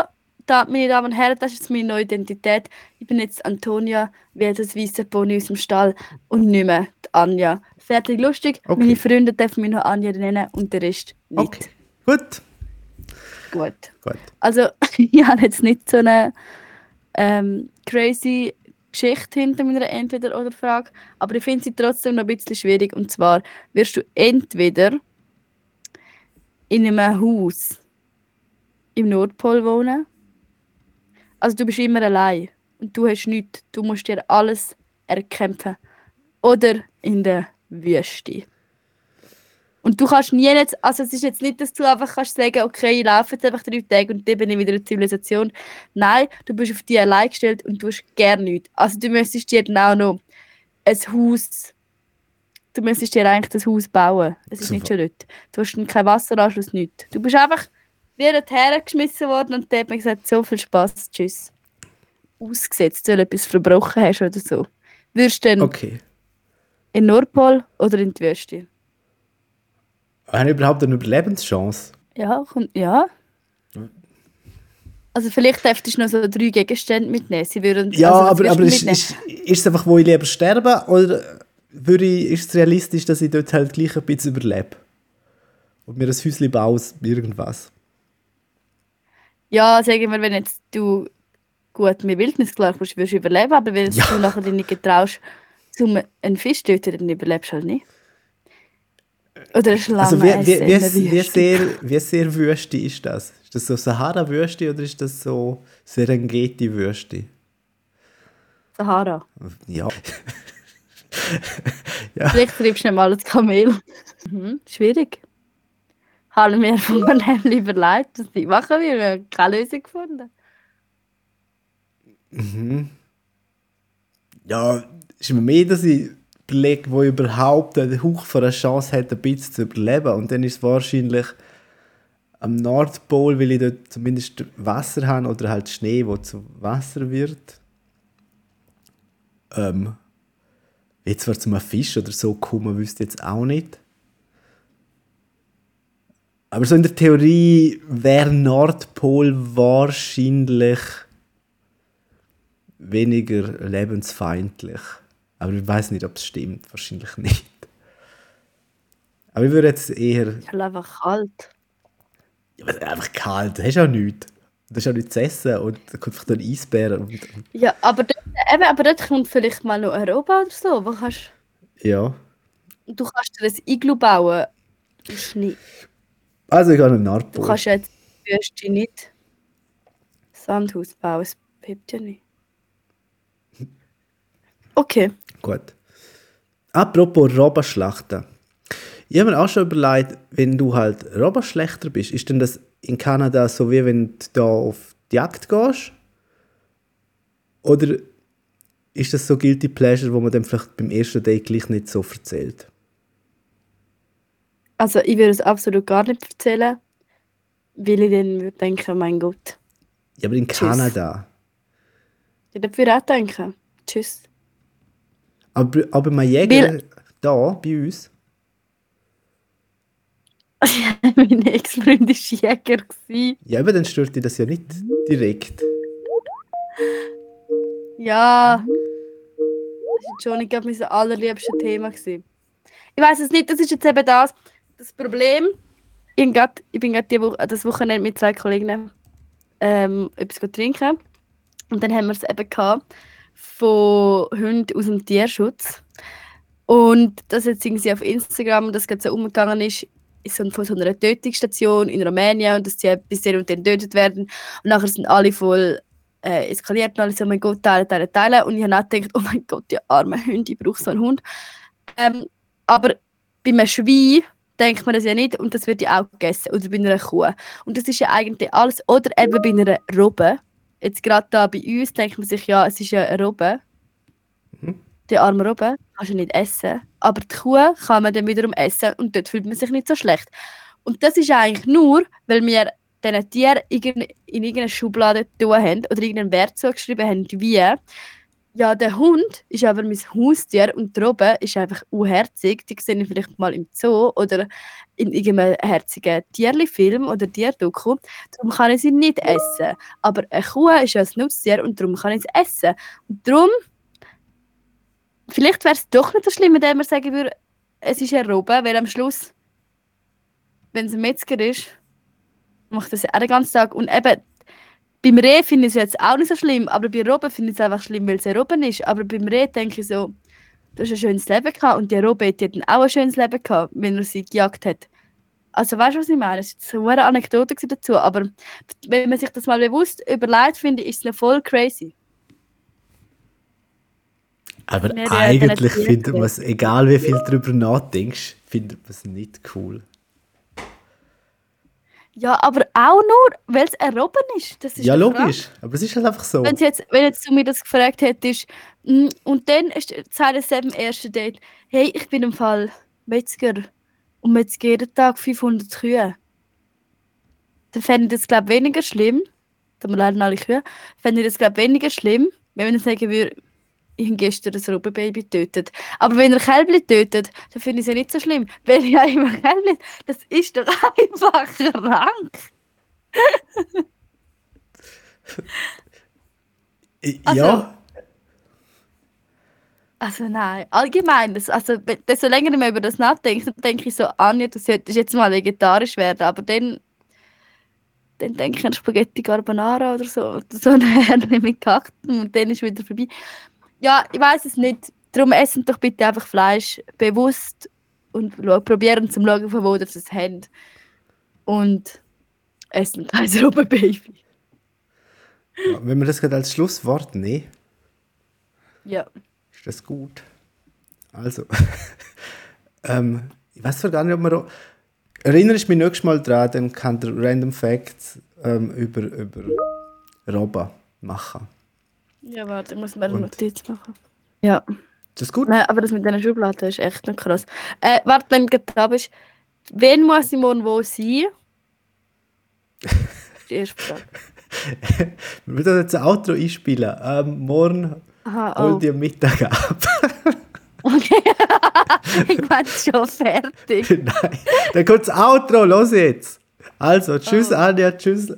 da, meine Damen und Herren, das ist jetzt meine neue Identität. Ich bin jetzt Antonia, wie das weiße Pony aus dem Stall und nicht mehr die Anja. Fertig, lustig. Okay. Meine Freunde dürfen mich noch Anja nennen und der Rest nicht. Okay, gut. Gut. gut. Also, ich habe jetzt nicht so eine ähm, crazy Geschichte hinter meiner Entweder-Oder-Frage, aber ich finde sie trotzdem noch ein bisschen schwierig. Und zwar wirst du entweder in einem Haus im Nordpol wohnen, also du bist immer allein und du hast nichts, du musst dir alles erkämpfen, oder in der Wüste. Und du kannst nie jetzt, also es ist jetzt nicht, dass du einfach kannst sagen, okay, ich laufe jetzt einfach drei Tage und dann bin ich wieder in der Zivilisation. Nein, du bist auf dich allein gestellt und du hast gerne nichts. Also du müsstest dir dann auch noch ein Haus, du müsstest dir eigentlich das Haus bauen. Es ist nicht schon dort. Du hast dann keinen Wasseranschluss, nichts. Du bist einfach wieder hergeschmissen worden und dann hat man gesagt, so viel Spaß, tschüss. Ausgesetzt, weil du etwas verbrochen hast oder so. Würdest du dann Okay. in Nordpol oder in die Wüste? Haben überhaupt eine Überlebenschance? Ja, kommt, ja. Also vielleicht dürftest du noch so drei Gegenstände mitnehmen. Sie würden, Ja, also, aber, aber ist, ist, ist es einfach, wo ich lieber sterbe oder würde ich, ist es realistisch, dass ich dort halt gleich ein bisschen überlebe? Und mir ein Häuschen baue, irgendwas. Ja, sagen wir, wenn jetzt du gut mit Wildnis klar kommst, wirst du überleben, aber wenn Ja. du nachher dich nicht getraust, zum einen Fisch zu töten, dann überlebst du halt nicht. Oder eine Schlange Also wie, wie, wie, wie, sehr, wie sehr Wüste ist das? Ist das so Sahara-Wüste oder ist das so Serengeti-Wüste? Sahara. Ja. Vielleicht treibst du nicht mal das Kamel. Mhm, schwierig. Haben wir vorhin überlegt, was ich machen. Wir haben keine Lösung gefunden. Ja, ist mir mehr, dass ich überlege, wo überhaupt einen Hauch von einer Chance hat, ein bisschen zu überleben. Und dann ist es wahrscheinlich am Nordpol, weil ich dort zumindest Wasser habe oder halt Schnee, wo zu Wasser wird. Ähm, jetzt war zum Fisch oder so kommen, wüsste jetzt auch nicht. Aber so in der Theorie wäre Nordpol wahrscheinlich weniger lebensfeindlich. Aber ich weiß nicht, ob es stimmt. Wahrscheinlich nicht. Aber ich würde jetzt eher. Ist halt einfach kalt. Ja, aber einfach kalt. Du hast auch nichts. Du hast auch nichts zu essen und da kommt einfach dann Eisbären. Und, Ja, aber dort, eben, aber dort kommt vielleicht mal noch Europa oder so. Wo kannst, ja. du kannst dir ein Iglu bauen. Du, musst nicht, Also ich gehe nach du Nordpol. kannst jetzt in der Wüste nicht Sandhaus bauen. Es hebt ja nicht. Okay. Gut. Apropos Robbenschlachten. Ich habe mir auch schon überlegt, wenn du halt Robbenschlechter bist, ist denn das in Kanada so wie wenn du da auf die Jagd gehst? Oder ist das so Guilty Pleasure, wo man dann vielleicht beim ersten Date gleich nicht so erzählt? Also ich würde es absolut gar nicht erzählen, weil ich dann würde denken, mein Gott. Ja, aber in Tschüss. Kanada. Ich würde auch denken. Tschüss. Aber, aber mein Jäger Weil- da bei uns, mein Ex-Freund war Jäger. ja, aber dann stört dich das ja nicht direkt. Ja. Das war schon gerade mein allerliebstes Thema. Gewesen. Ich weiß es nicht, das ist jetzt eben das. Das Problem, ich bin gerade, ich bin gerade die Woche, das Wochenende mit zwei Kollegen ähm, etwas trinken. Und dann haben wir es eben gehabt von Hunden aus dem Tierschutz. Und das jetzt irgendwie auf Instagram, das gerade so umgegangen ist, ist von so einer Tötungsstation in Rumänien und dass sie bis dann und dann getötet werden. Und nachher sind alle voll äh, eskaliert und alle so, oh mein Gott, teilen, teilen, teilen. Und ich habe auch gedacht, oh mein Gott, die arme Hunde, ich brauche so einen Hund. Ähm, aber bei einem Schwein denkt man das ja nicht und das wird ja auch gegessen. Oder bei einer Kuh. Und das ist ja eigentlich alles. Oder eben bei einer Robbe. Jetzt gerade da bei uns denkt man sich, ja, es ist ja eine Robbe. Die arme Robbe kannst du nicht essen. Aber die Kuh kann man dann wiederum essen und dort fühlt man sich nicht so schlecht. Und das ist eigentlich nur, weil wir diesen Tieren in irgendeine Schublade tun haben oder irgendeinen Wert zugeschrieben haben, wie ja, der Hund ist aber mein Haustier und die Robbe ist einfach unherzig. Die sehe ich vielleicht mal im Zoo oder in irgendeinem herzigen Tierli-Film oder Tierdoku. Darum kann ich sie nicht essen. Aber eine Kuh ist ja ein Nutztier und darum kann ich sie essen. Und darum, vielleicht wäre es doch nicht so schlimm, wenn man sagen würde, es ist eine Robbe, weil am Schluss, wenn es ein Metzger ist, macht das ja auch den ganzen Tag. Und eben, beim Reh finde ich es jetzt auch nicht so schlimm, aber bei Robben finde ich es einfach schlimm, weil es ein Robben ist. Aber beim Reh denke ich so, du hast ein schönes Leben gehabt und die Robbe hat dann auch ein schönes Leben gehabt, wenn er sie gejagt hat. Also weißt du, was ich meine? Es war eine Anekdote dazu, aber wenn man sich das mal bewusst überlegt, finde ich, ist es voll crazy. Aber eigentlich findet man es, egal wie viel drüber nachdenkst, findet man es nicht cool. Ja, aber auch nur, weil es ein Robben ist. Das ist Ja, der Frage. logisch. Aber es ist halt einfach so. Wenn, jetzt, wenn jetzt du mir das gefragt hättest, mm, und dann sagt es eben im ersten Date, hey, ich bin im Fall Metzger und metzger jeden Tag 500 Kühe. Dann fände ich das, glaube ich, weniger schlimm. Da wir leider alle Kühe. Fände ich das, glaube ich, weniger schlimm, wenn man sagen würde, ich habe gestern ein Robbenbaby getötet. Aber wenn er Kälbli tötet, dann finde ich es ja nicht so schlimm. Weil ja immer Kälbli, das ist doch einfach krank. I- also- ja, Also nein, allgemein, das, also wenn- desto länger ich mehr über das nachdenke, dann denke ich so, Anja, du solltest jetzt mal vegetarisch werden, aber dann, dann denke ich an Spaghetti Carbonara oder so, so eine Herne mit Kakten und dann ist wieder vorbei. Ja, ich weiß es nicht, darum essen doch bitte einfach Fleisch bewusst und probieren zum schauen, von wo ihr es habt. Und essen kein Robbenbaby. wenn wir das gerade als Schlusswort nehmen, Ja. ist das gut. Also, ähm, ich weiß zwar gar nicht, ob man. Erinnerst du mich nächstes Mal dran, dann kann der Random Facts ähm, über, über Robben machen. Ja, warte, ich muss mir eine Und? Notiz machen. Ja. Ist das gut? Nein, aber das mit diesen Schubladen ist echt noch krass. Äh, warte, wenn du da bist, wen muss ich morgen wo sein? Die erste Frage. Wir würden jetzt ein Outro einspielen. Ähm, morgen Aha, hol oh. dir Mittag ab. Okay. ich bin schon fertig. Nein, dann kommt das Outro, los jetzt. Also, tschüss Oh. Anja, tschüss.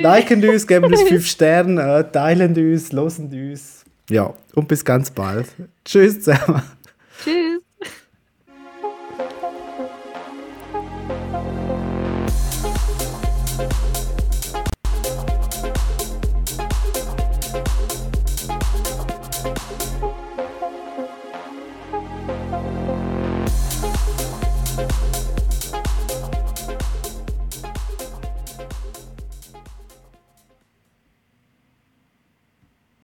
Liken uns, geben uns 5 Sterne, äh, teilen uns, losen uns. Ja, und bis ganz bald. Tschüss zusammen. Tschüss.